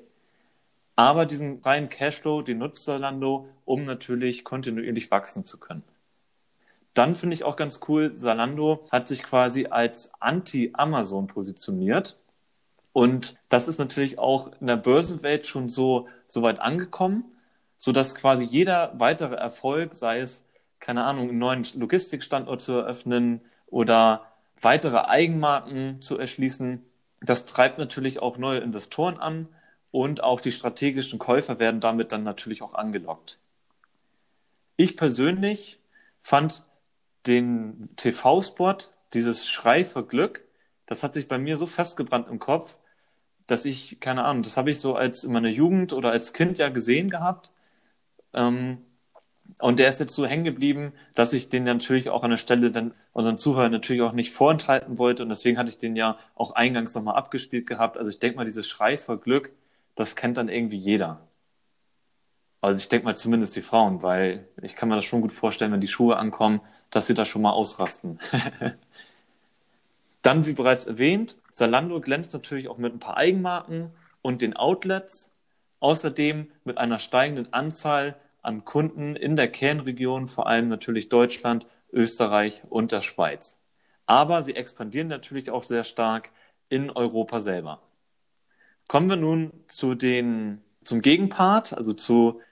Aber diesen freien Cashflow, den nutzt Zalando, um natürlich kontinuierlich wachsen zu können. Dann finde ich auch ganz cool, Zalando hat sich quasi als Anti-Amazon positioniert. Und das ist natürlich auch in der Börsenwelt schon so, so weit angekommen, so dass quasi jeder weitere Erfolg, sei es, keine Ahnung, einen neuen Logistikstandort zu eröffnen oder weitere Eigenmarken zu erschließen, das treibt natürlich auch neue Investoren an und auch die strategischen Käufer werden damit dann natürlich auch angelockt. Ich persönlich fand den TV-Spot, dieses Schrei für Glück, das hat sich bei mir so festgebrannt im Kopf, dass ich, keine Ahnung, das habe ich so als in meiner Jugend oder als Kind ja gesehen gehabt. Ähm, und der ist jetzt so hängen geblieben, dass ich den natürlich auch an der Stelle dann unseren Zuhörern natürlich auch nicht vorenthalten wollte. Und deswegen hatte ich den ja auch eingangs nochmal abgespielt gehabt. Also ich denke mal, dieses Schrei vor Glück, das kennt dann irgendwie jeder. Also ich denke mal zumindest die Frauen, weil ich kann mir das schon gut vorstellen, wenn die Schuhe ankommen, dass sie da schon mal ausrasten. Dann, wie bereits erwähnt, Zalando glänzt natürlich auch mit ein paar Eigenmarken und den Outlets. Außerdem mit einer steigenden Anzahl an Kunden in der Kernregion, vor allem natürlich Deutschland, Österreich und der Schweiz. Aber sie expandieren natürlich auch sehr stark in Europa selber. Kommen wir nun zu den, zum Gegenpart, also zu,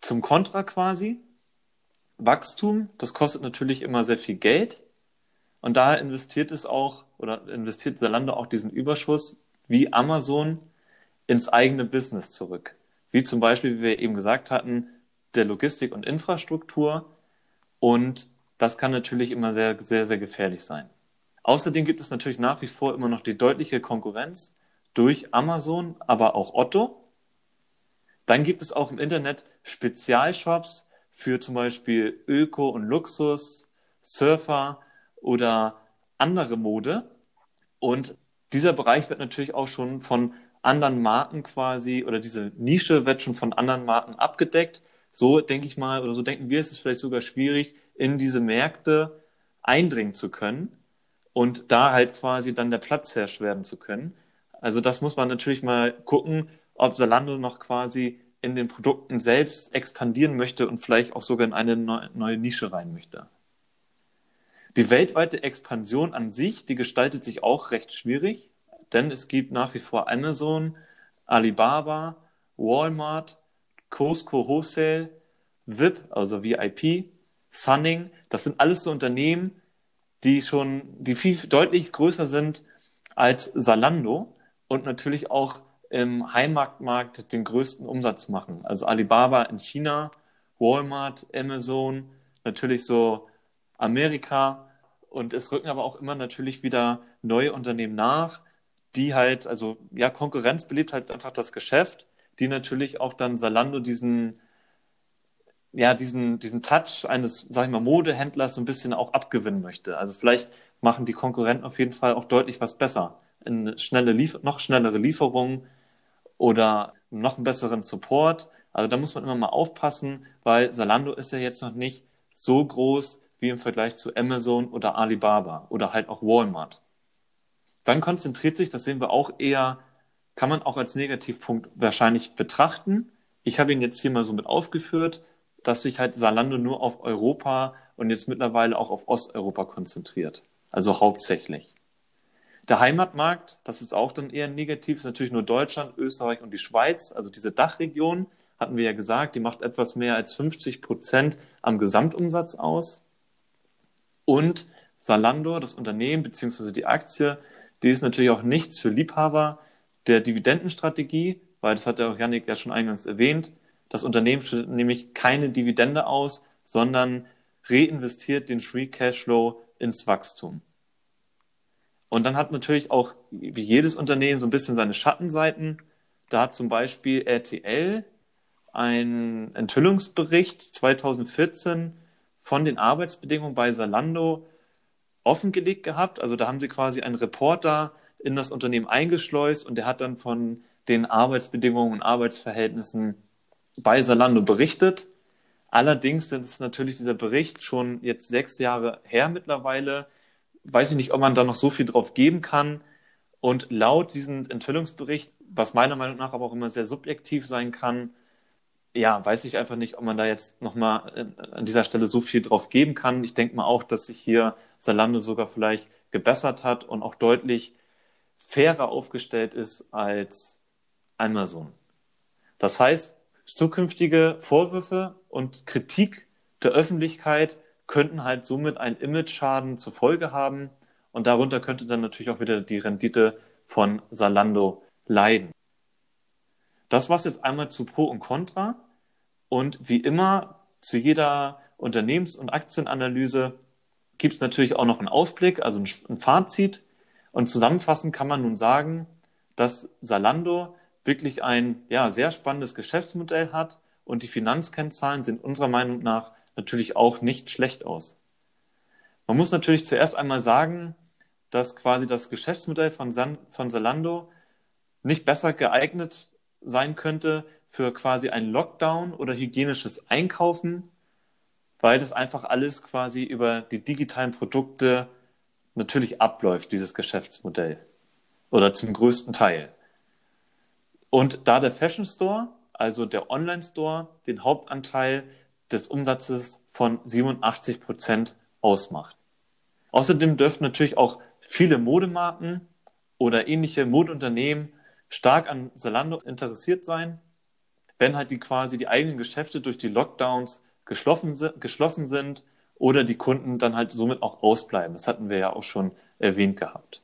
zum Kontra quasi. Wachstum, das kostet natürlich immer sehr viel Geld. Und daher investiert es auch oder investiert Zalando auch diesen Überschuss wie Amazon ins eigene Business zurück. Wie zum Beispiel, wie wir eben gesagt hatten, der Logistik und Infrastruktur. Und das kann natürlich immer sehr, sehr, sehr gefährlich sein. Außerdem gibt es natürlich nach wie vor immer noch die deutliche Konkurrenz durch Amazon, aber auch Otto. Dann gibt es auch im Internet Spezialshops, für zum Beispiel Öko und Luxus, Surfer oder andere Mode. Und dieser Bereich wird natürlich auch schon von anderen Marken quasi oder diese Nische wird schon von anderen Marken abgedeckt. So denke ich mal oder so denken wir, ist es vielleicht sogar schwierig, in diese Märkte eindringen zu können und da halt quasi dann der Platzherrsch werden zu können. Also das muss man natürlich mal gucken, ob Zalando noch quasi in den Produkten selbst expandieren möchte und vielleicht auch sogar in eine neue Nische rein möchte. Die weltweite Expansion an sich, die gestaltet sich auch recht schwierig, denn es gibt nach wie vor Amazon, Alibaba, Walmart, Costco Wholesale, VIP, also VIP, Sunning, das sind alles so Unternehmen, die schon, die viel deutlich größer sind als Salando und natürlich auch im Heimatmarkt den größten Umsatz machen. Also Alibaba in China, Walmart, Amazon, natürlich so Amerika und es rücken aber auch immer natürlich wieder neue Unternehmen nach, die halt, also ja, Konkurrenz belebt halt einfach das Geschäft, die natürlich auch dann Salando diesen, ja, diesen, diesen Touch eines, sag ich mal, Modehändlers so ein bisschen auch abgewinnen möchte. Also vielleicht machen die Konkurrenten auf jeden Fall auch deutlich was besser. Eine schnelle Lief noch schnellere Lieferungen oder noch einen besseren Support. Also da muss man immer mal aufpassen, weil Salando ist ja jetzt noch nicht so groß wie im Vergleich zu Amazon oder Alibaba oder halt auch Walmart. Dann konzentriert sich, das sehen wir auch eher, kann man auch als Negativpunkt wahrscheinlich betrachten. Ich habe ihn jetzt hier mal so mit aufgeführt, dass sich halt Salando nur auf Europa und jetzt mittlerweile auch auf Osteuropa konzentriert. Also hauptsächlich. Der Heimatmarkt, das ist auch dann eher negativ, ist natürlich nur Deutschland, Österreich und die Schweiz, also diese Dachregion, hatten wir ja gesagt, die macht etwas mehr als 50 Prozent am Gesamtumsatz aus. Und Salando, das Unternehmen bzw. die Aktie, die ist natürlich auch nichts für Liebhaber der Dividendenstrategie, weil das hat der Janik ja schon eingangs erwähnt. Das Unternehmen schüttet nämlich keine Dividende aus, sondern reinvestiert den Free Cashflow ins Wachstum. Und dann hat natürlich auch, wie jedes Unternehmen, so ein bisschen seine Schattenseiten. Da hat zum Beispiel RTL einen Enthüllungsbericht 2014 von den Arbeitsbedingungen bei Salando offengelegt gehabt. Also da haben sie quasi einen Reporter in das Unternehmen eingeschleust und der hat dann von den Arbeitsbedingungen und Arbeitsverhältnissen bei Salando berichtet. Allerdings ist natürlich dieser Bericht schon jetzt sechs Jahre her mittlerweile. Weiß ich nicht, ob man da noch so viel drauf geben kann. Und laut diesem Enthüllungsbericht, was meiner Meinung nach aber auch immer sehr subjektiv sein kann, ja, weiß ich einfach nicht, ob man da jetzt nochmal an dieser Stelle so viel drauf geben kann. Ich denke mal auch, dass sich hier Salando sogar vielleicht gebessert hat und auch deutlich fairer aufgestellt ist als Amazon. Das heißt, zukünftige Vorwürfe und Kritik der Öffentlichkeit könnten halt somit einen Image-Schaden zur Folge haben und darunter könnte dann natürlich auch wieder die Rendite von Salando leiden. Das war es jetzt einmal zu Pro und Contra. Und wie immer zu jeder Unternehmens- und Aktienanalyse gibt es natürlich auch noch einen Ausblick, also ein Fazit. Und zusammenfassend kann man nun sagen, dass Salando wirklich ein ja, sehr spannendes Geschäftsmodell hat und die Finanzkennzahlen sehen unserer Meinung nach natürlich auch nicht schlecht aus. Man muss natürlich zuerst einmal sagen, dass quasi das Geschäftsmodell von, San, von Zalando nicht besser geeignet sein könnte für quasi ein Lockdown oder hygienisches Einkaufen, weil das einfach alles quasi über die digitalen Produkte natürlich abläuft, dieses Geschäftsmodell. Oder zum größten Teil. Und da der Fashion Store, also der Online Store, den Hauptanteil des Umsatzes von 87 Prozent ausmacht. Außerdem dürften natürlich auch viele Modemarken oder ähnliche Modeunternehmen stark an Zalando interessiert sein, wenn halt die quasi die eigenen Geschäfte durch die Lockdowns geschlossen, sind oder die Kunden dann halt somit auch ausbleiben. Das hatten wir ja auch schon erwähnt gehabt.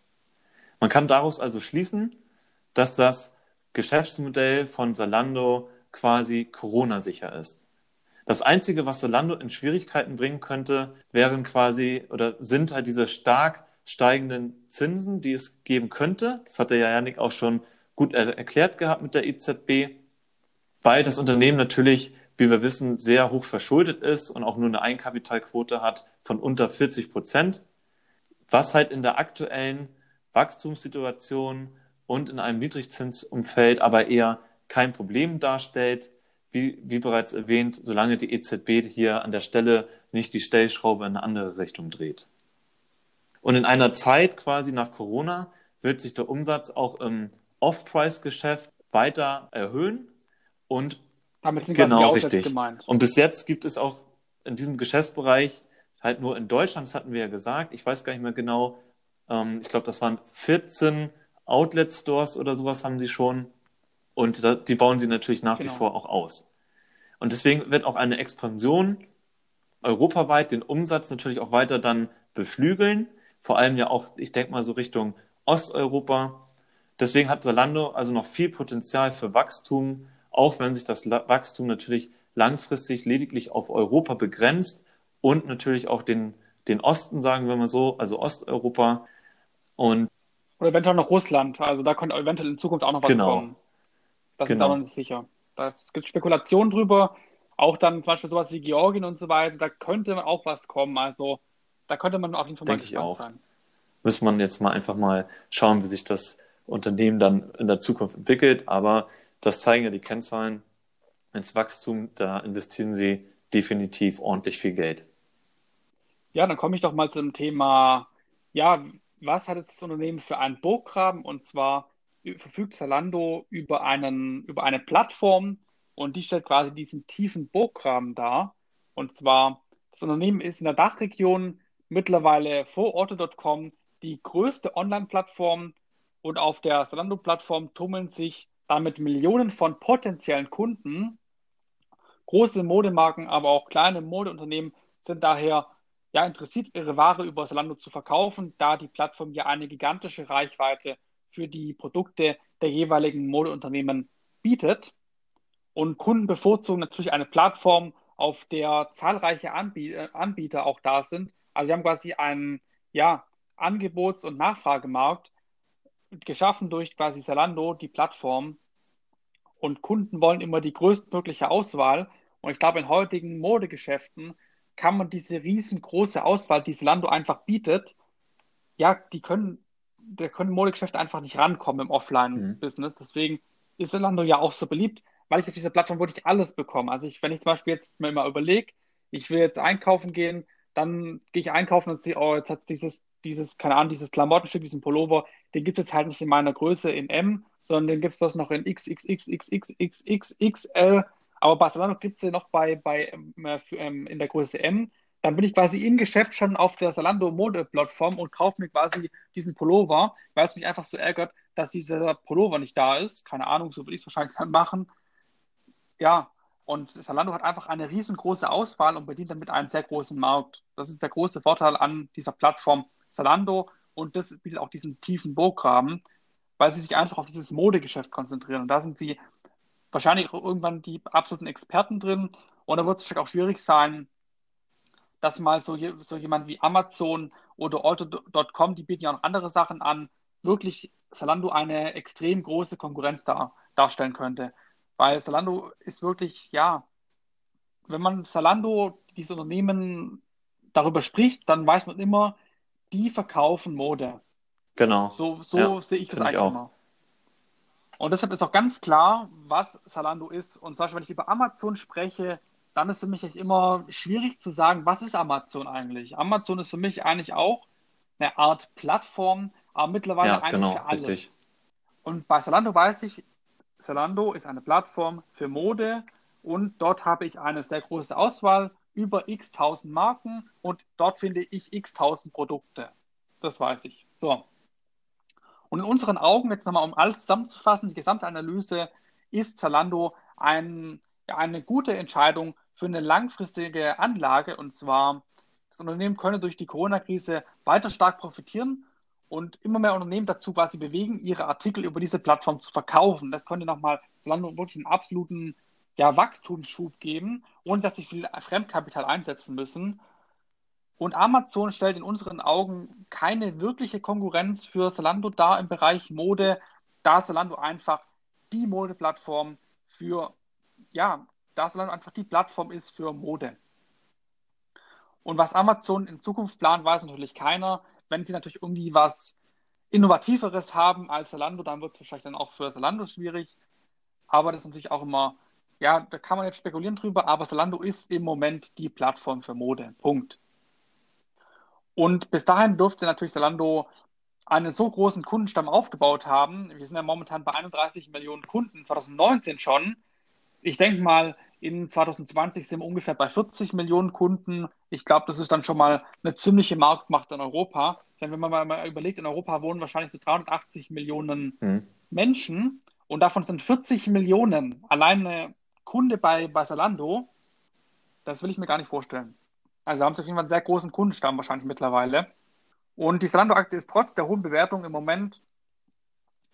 Man kann daraus also schließen, dass das Geschäftsmodell von Zalando quasi Corona-sicher ist. Das Einzige, was Zalando in Schwierigkeiten bringen könnte, wären quasi oder sind halt diese stark steigenden Zinsen, die es geben könnte. Das hat der Janik auch schon gut er erklärt gehabt mit der EZB, weil das Unternehmen natürlich, wie wir wissen, sehr hoch verschuldet ist und auch nur eine Eigenkapitalquote hat von unter 40 Prozent, was halt in der aktuellen Wachstumssituation und in einem Niedrigzinsumfeld aber eher kein Problem darstellt, wie, wie bereits erwähnt, solange die EZB hier an der Stelle nicht die Stellschraube in eine andere Richtung dreht. Und in einer Zeit quasi nach Corona wird sich der Umsatz auch im Off-Price-Geschäft weiter erhöhen und damit sind genau richtig. gemeint. Und bis jetzt gibt es auch in diesem Geschäftsbereich halt nur in Deutschland, das hatten wir ja gesagt, ich weiß gar nicht mehr genau, ähm, ich glaube, das waren 14 Outlet-Stores oder sowas haben sie schon und da, die bauen sie natürlich nach Genau. wie vor auch aus. Und deswegen wird auch eine Expansion europaweit den Umsatz natürlich auch weiter dann beflügeln. Vor allem ja auch, ich denke mal so Richtung Osteuropa. Deswegen hat Zalando also noch viel Potenzial für Wachstum, auch wenn sich das Wachstum natürlich langfristig lediglich auf Europa begrenzt und natürlich auch den, den Osten, sagen wir mal so, also Osteuropa. Und Oder eventuell noch Russland. Also da könnte eventuell in Zukunft auch noch was Genau. kommen. Das ist Genau. aber noch nicht sicher. Es gibt Spekulationen drüber. Auch dann zum Beispiel sowas wie Georgien und so weiter. Da könnte auch was kommen. Also da könnte man auf jeden Fall mal Denke ich gespannt auch. sein. muss man jetzt mal einfach mal schauen, wie sich das Unternehmen dann in der Zukunft entwickelt. Aber das zeigen ja die Kennzahlen. Ins Wachstum, da investieren sie definitiv ordentlich viel Geld. Ja, dann komme ich doch mal zum Thema, ja, was hat jetzt das Unternehmen für einen Burggraben? Und zwar verfügt Zalando über einen, über eine Plattform und die stellt quasi diesen tiefen Burggraben dar. Und zwar, das Unternehmen ist in der Dachregion mittlerweile vor Otto.com die größte Online-Plattform und auf der Zalando-Plattform tummeln sich damit Millionen von potenziellen Kunden. Große Modemarken, aber auch kleine Modeunternehmen sind daher ja, interessiert, ihre Ware über Zalando zu verkaufen, da die Plattform ja eine gigantische Reichweite für die Produkte der jeweiligen Modeunternehmen bietet. Und Kunden bevorzugen natürlich eine Plattform, auf der zahlreiche äh, Anbieter auch da sind. Also wir haben quasi einen ja, Angebots- und Nachfragemarkt geschaffen durch quasi Zalando, die Plattform. Und Kunden wollen immer die größtmögliche Auswahl. Und ich glaube, in heutigen Modegeschäften kann man diese riesengroße Auswahl, die Zalando einfach bietet, ja, die können, da können Modegeschäfte einfach nicht rankommen im Offline-Business. Deswegen ist Zalando ja auch so beliebt, weil ich auf dieser Plattform wirklich alles bekomme. Also ich, wenn ich zum Beispiel jetzt mir mal überlege, ich will jetzt einkaufen gehen, dann gehe ich einkaufen und sehe, oh, jetzt hat es dieses, dieses, keine Ahnung, dieses Klamottenstück, diesen Pullover, den gibt es halt nicht in meiner Größe in M, sondern den gibt es bloß noch in XXXXXXXXL. Aber bei Zalando gibt es den noch bei, bei ähm, für, ähm, in der Größe M. Dann bin ich quasi im Geschäft schon auf der Zalando Mode-Plattform und kaufe mir quasi diesen Pullover, weil es mich einfach so ärgert, dass dieser Pullover nicht da ist. Keine Ahnung, so würde ich es wahrscheinlich dann machen. Ja, und Zalando hat einfach eine riesengroße Auswahl und bedient damit einen sehr großen Markt. Das ist der große Vorteil an dieser Plattform Zalando und das bietet auch diesen tiefen Burggraben, weil sie sich einfach auf dieses Modegeschäft konzentrieren. Und da sind sie wahrscheinlich irgendwann die absoluten Experten drin. Und da wird es auch schwierig sein, dass mal so, so jemand wie Amazon oder Auto.com, die bieten ja auch noch andere Sachen an, wirklich Zalando eine extrem große Konkurrenz dar, darstellen könnte. Weil Zalando ist wirklich, ja, wenn man Zalando, dieses Unternehmen, darüber spricht, dann weiß man immer, die verkaufen Mode. Genau. So, so Ja, sehe ich das finde ich eigentlich auch. immer. Und deshalb ist auch ganz klar, was Zalando ist. Und zum Beispiel, wenn ich über Amazon spreche, dann ist für mich immer schwierig zu sagen, was ist Amazon eigentlich? Amazon ist für mich eigentlich auch eine Art Plattform, aber mittlerweile Ja, eigentlich genau, für alles. richtig. Und bei Zalando weiß ich, Zalando ist eine Plattform für Mode und dort habe ich eine sehr große Auswahl über x tausend Marken und dort finde ich x tausend Produkte. Das weiß ich. So. Und in unseren Augen, jetzt nochmal, um alles zusammenzufassen, die gesamte Analyse, ist Zalando ein, eine gute Entscheidung für eine langfristige Anlage. Und zwar, das Unternehmen könne durch die Corona-Krise weiter stark profitieren und immer mehr Unternehmen dazu quasi bewegen, ihre Artikel über diese Plattform zu verkaufen. Das könnte nochmal Zalando wirklich einen absoluten ja, Wachstumsschub geben, ohne dass sie viel Fremdkapital einsetzen müssen. Und Amazon stellt in unseren Augen keine wirkliche Konkurrenz für Zalando dar im Bereich Mode, da Zalando einfach die Modeplattform für, ja, da Zalando einfach die Plattform ist für Mode. Und was Amazon in Zukunft plant, weiß natürlich keiner. Wenn sie natürlich irgendwie was Innovativeres haben als Zalando, dann wird es wahrscheinlich dann auch für Zalando schwierig. Aber das ist natürlich auch immer, ja, da kann man jetzt spekulieren drüber, aber Zalando ist im Moment die Plattform für Mode. Punkt. Und bis dahin dürfte natürlich Zalando einen so großen Kundenstamm aufgebaut haben. Wir sind ja momentan bei 31 Millionen Kunden, 2019 schon. Ich denke mal, in 2020 sind wir ungefähr bei 40 Millionen Kunden. Ich glaube, das ist dann schon mal eine ziemliche Marktmacht in Europa. Denn wenn man mal- überlegt, in Europa wohnen wahrscheinlich so 380 Millionen Hm. Menschen und davon sind 40 Millionen alleine Kunde bei, bei Zalando, das will ich mir gar nicht vorstellen. Also haben sie auf jeden Fall einen sehr großen Kundenstamm wahrscheinlich mittlerweile. Und die Zalando-Aktie ist trotz der hohen Bewertung im Moment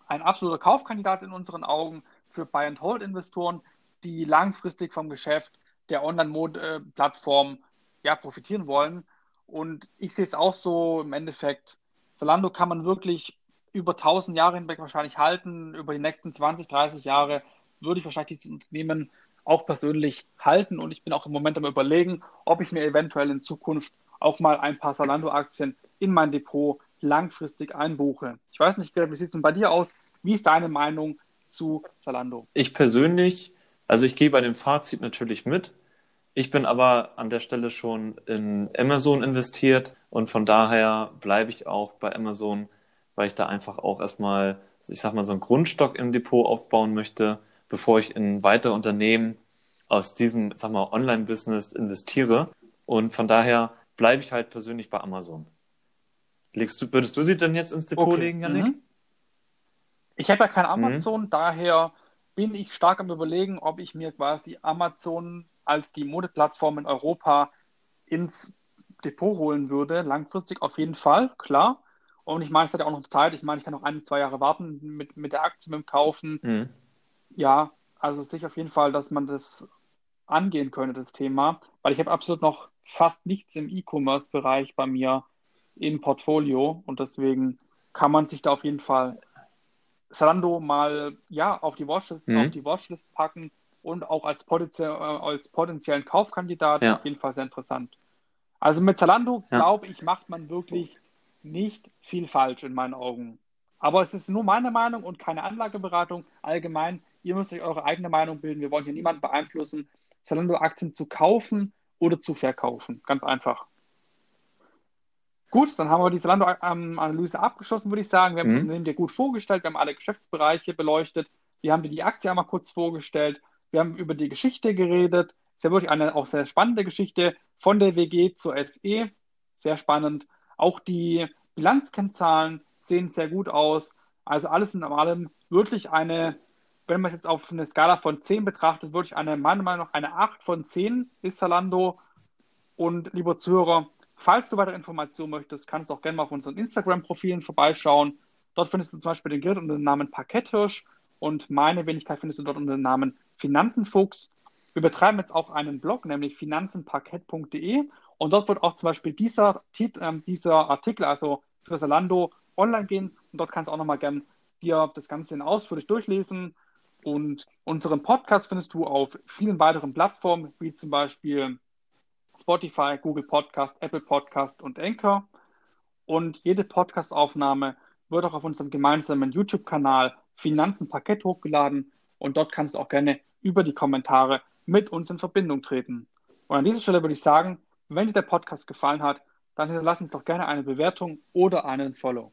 ein absoluter Kaufkandidat in unseren Augen für Buy-and-Hold-Investoren, die langfristig vom Geschäft der Online-Plattform ja, profitieren wollen. Und ich sehe es auch so im Endeffekt, Zalando kann man wirklich über 1000 Jahre hinweg wahrscheinlich halten. Über die nächsten 20, 30 Jahre würde ich wahrscheinlich dieses Unternehmen auch persönlich halten. Und ich bin auch im Moment am Überlegen, ob ich mir eventuell in Zukunft auch mal ein paar Zalando-Aktien in mein Depot langfristig einbuche. Ich weiß nicht, wie sieht es denn bei dir aus? Wie ist deine Meinung zu Zalando? Ich persönlich, also ich gehe bei dem Fazit natürlich mit. Ich bin aber an der Stelle schon in Amazon investiert und von daher bleibe ich auch bei Amazon, weil ich da einfach auch erstmal, ich sag mal, so einen Grundstock im Depot aufbauen möchte, bevor ich in weitere Unternehmen aus diesem, sag mal, Online-Business investiere. Und von daher bleibe ich halt persönlich bei Amazon. Legst du, würdest du sie denn jetzt ins Depot okay. legen, Janik? Mhm. Ich habe ja kein Amazon, mhm. daher bin ich stark am überlegen, ob ich mir quasi Amazon als die Modeplattform in Europa ins Depot holen würde, langfristig auf jeden Fall, klar. Und ich meine, es hat ja auch noch Zeit. Ich meine, ich kann noch ein, zwei Jahre warten mit, mit der Aktie, mit dem Kaufen. Mhm. Ja, also sicher auf jeden Fall, dass man das angehen könnte, das Thema, weil ich habe absolut noch fast nichts im E-Commerce-Bereich bei mir im Portfolio und deswegen kann man sich da auf jeden Fall Zalando mal ja auf die Watchlist, mhm. auf die Watchlist packen und auch als, potenziell, äh, als potenziellen Kaufkandidat ja. auf jeden Fall sehr interessant. Also mit Zalando, ja. glaube ich, macht man wirklich nicht viel falsch in meinen Augen. Aber es ist nur meine Meinung und keine Anlageberatung. Allgemein, ihr müsst euch eure eigene Meinung bilden. Wir wollen hier niemanden beeinflussen, Zalando-Aktien zu kaufen oder zu verkaufen. Ganz einfach. Gut, dann haben wir die Zalando-Analyse abgeschlossen, würde ich sagen. Wir haben mhm. das Unternehmen dir gut vorgestellt. Wir haben alle Geschäftsbereiche beleuchtet. Wir haben dir die Aktie einmal kurz vorgestellt. Wir haben über die Geschichte geredet. Ist ja wirklich eine auch sehr spannende Geschichte von der WG zur SE. Sehr spannend. Auch die Bilanzkennzahlen sehen sehr gut aus. Also alles in allem wirklich eine, wenn man es jetzt auf eine Skala von 10 betrachtet, wirklich eine, meiner Meinung nach, eine 8 von 10 ist Zalando. Und lieber Zuhörer, falls du weitere Informationen möchtest, kannst du auch gerne mal auf unseren Instagram-Profilen vorbeischauen. Dort findest du zum Beispiel den Grid unter dem Namen Parketthirsch und meine Wenigkeit findest du dort unter dem Namen Finanzenfuchs. Wir betreiben jetzt auch einen Blog, nämlich finanzenparkett.de und dort wird auch zum Beispiel dieser, äh, dieser Artikel, also für Salando, online gehen und dort kannst du auch nochmal gerne dir das Ganze ausführlich durchlesen. Und unseren Podcast findest du auf vielen weiteren Plattformen, wie zum Beispiel Spotify, Google Podcast, Apple Podcast und Anchor. Und jede Podcastaufnahme wird auch auf unserem gemeinsamen YouTube-Kanal Finanzen Parkett hochgeladen und dort kannst du auch gerne über die Kommentare mit uns in Verbindung treten. Und an dieser Stelle würde ich sagen, wenn dir der Podcast gefallen hat, dann hinterlass uns doch gerne eine Bewertung oder einen Follow.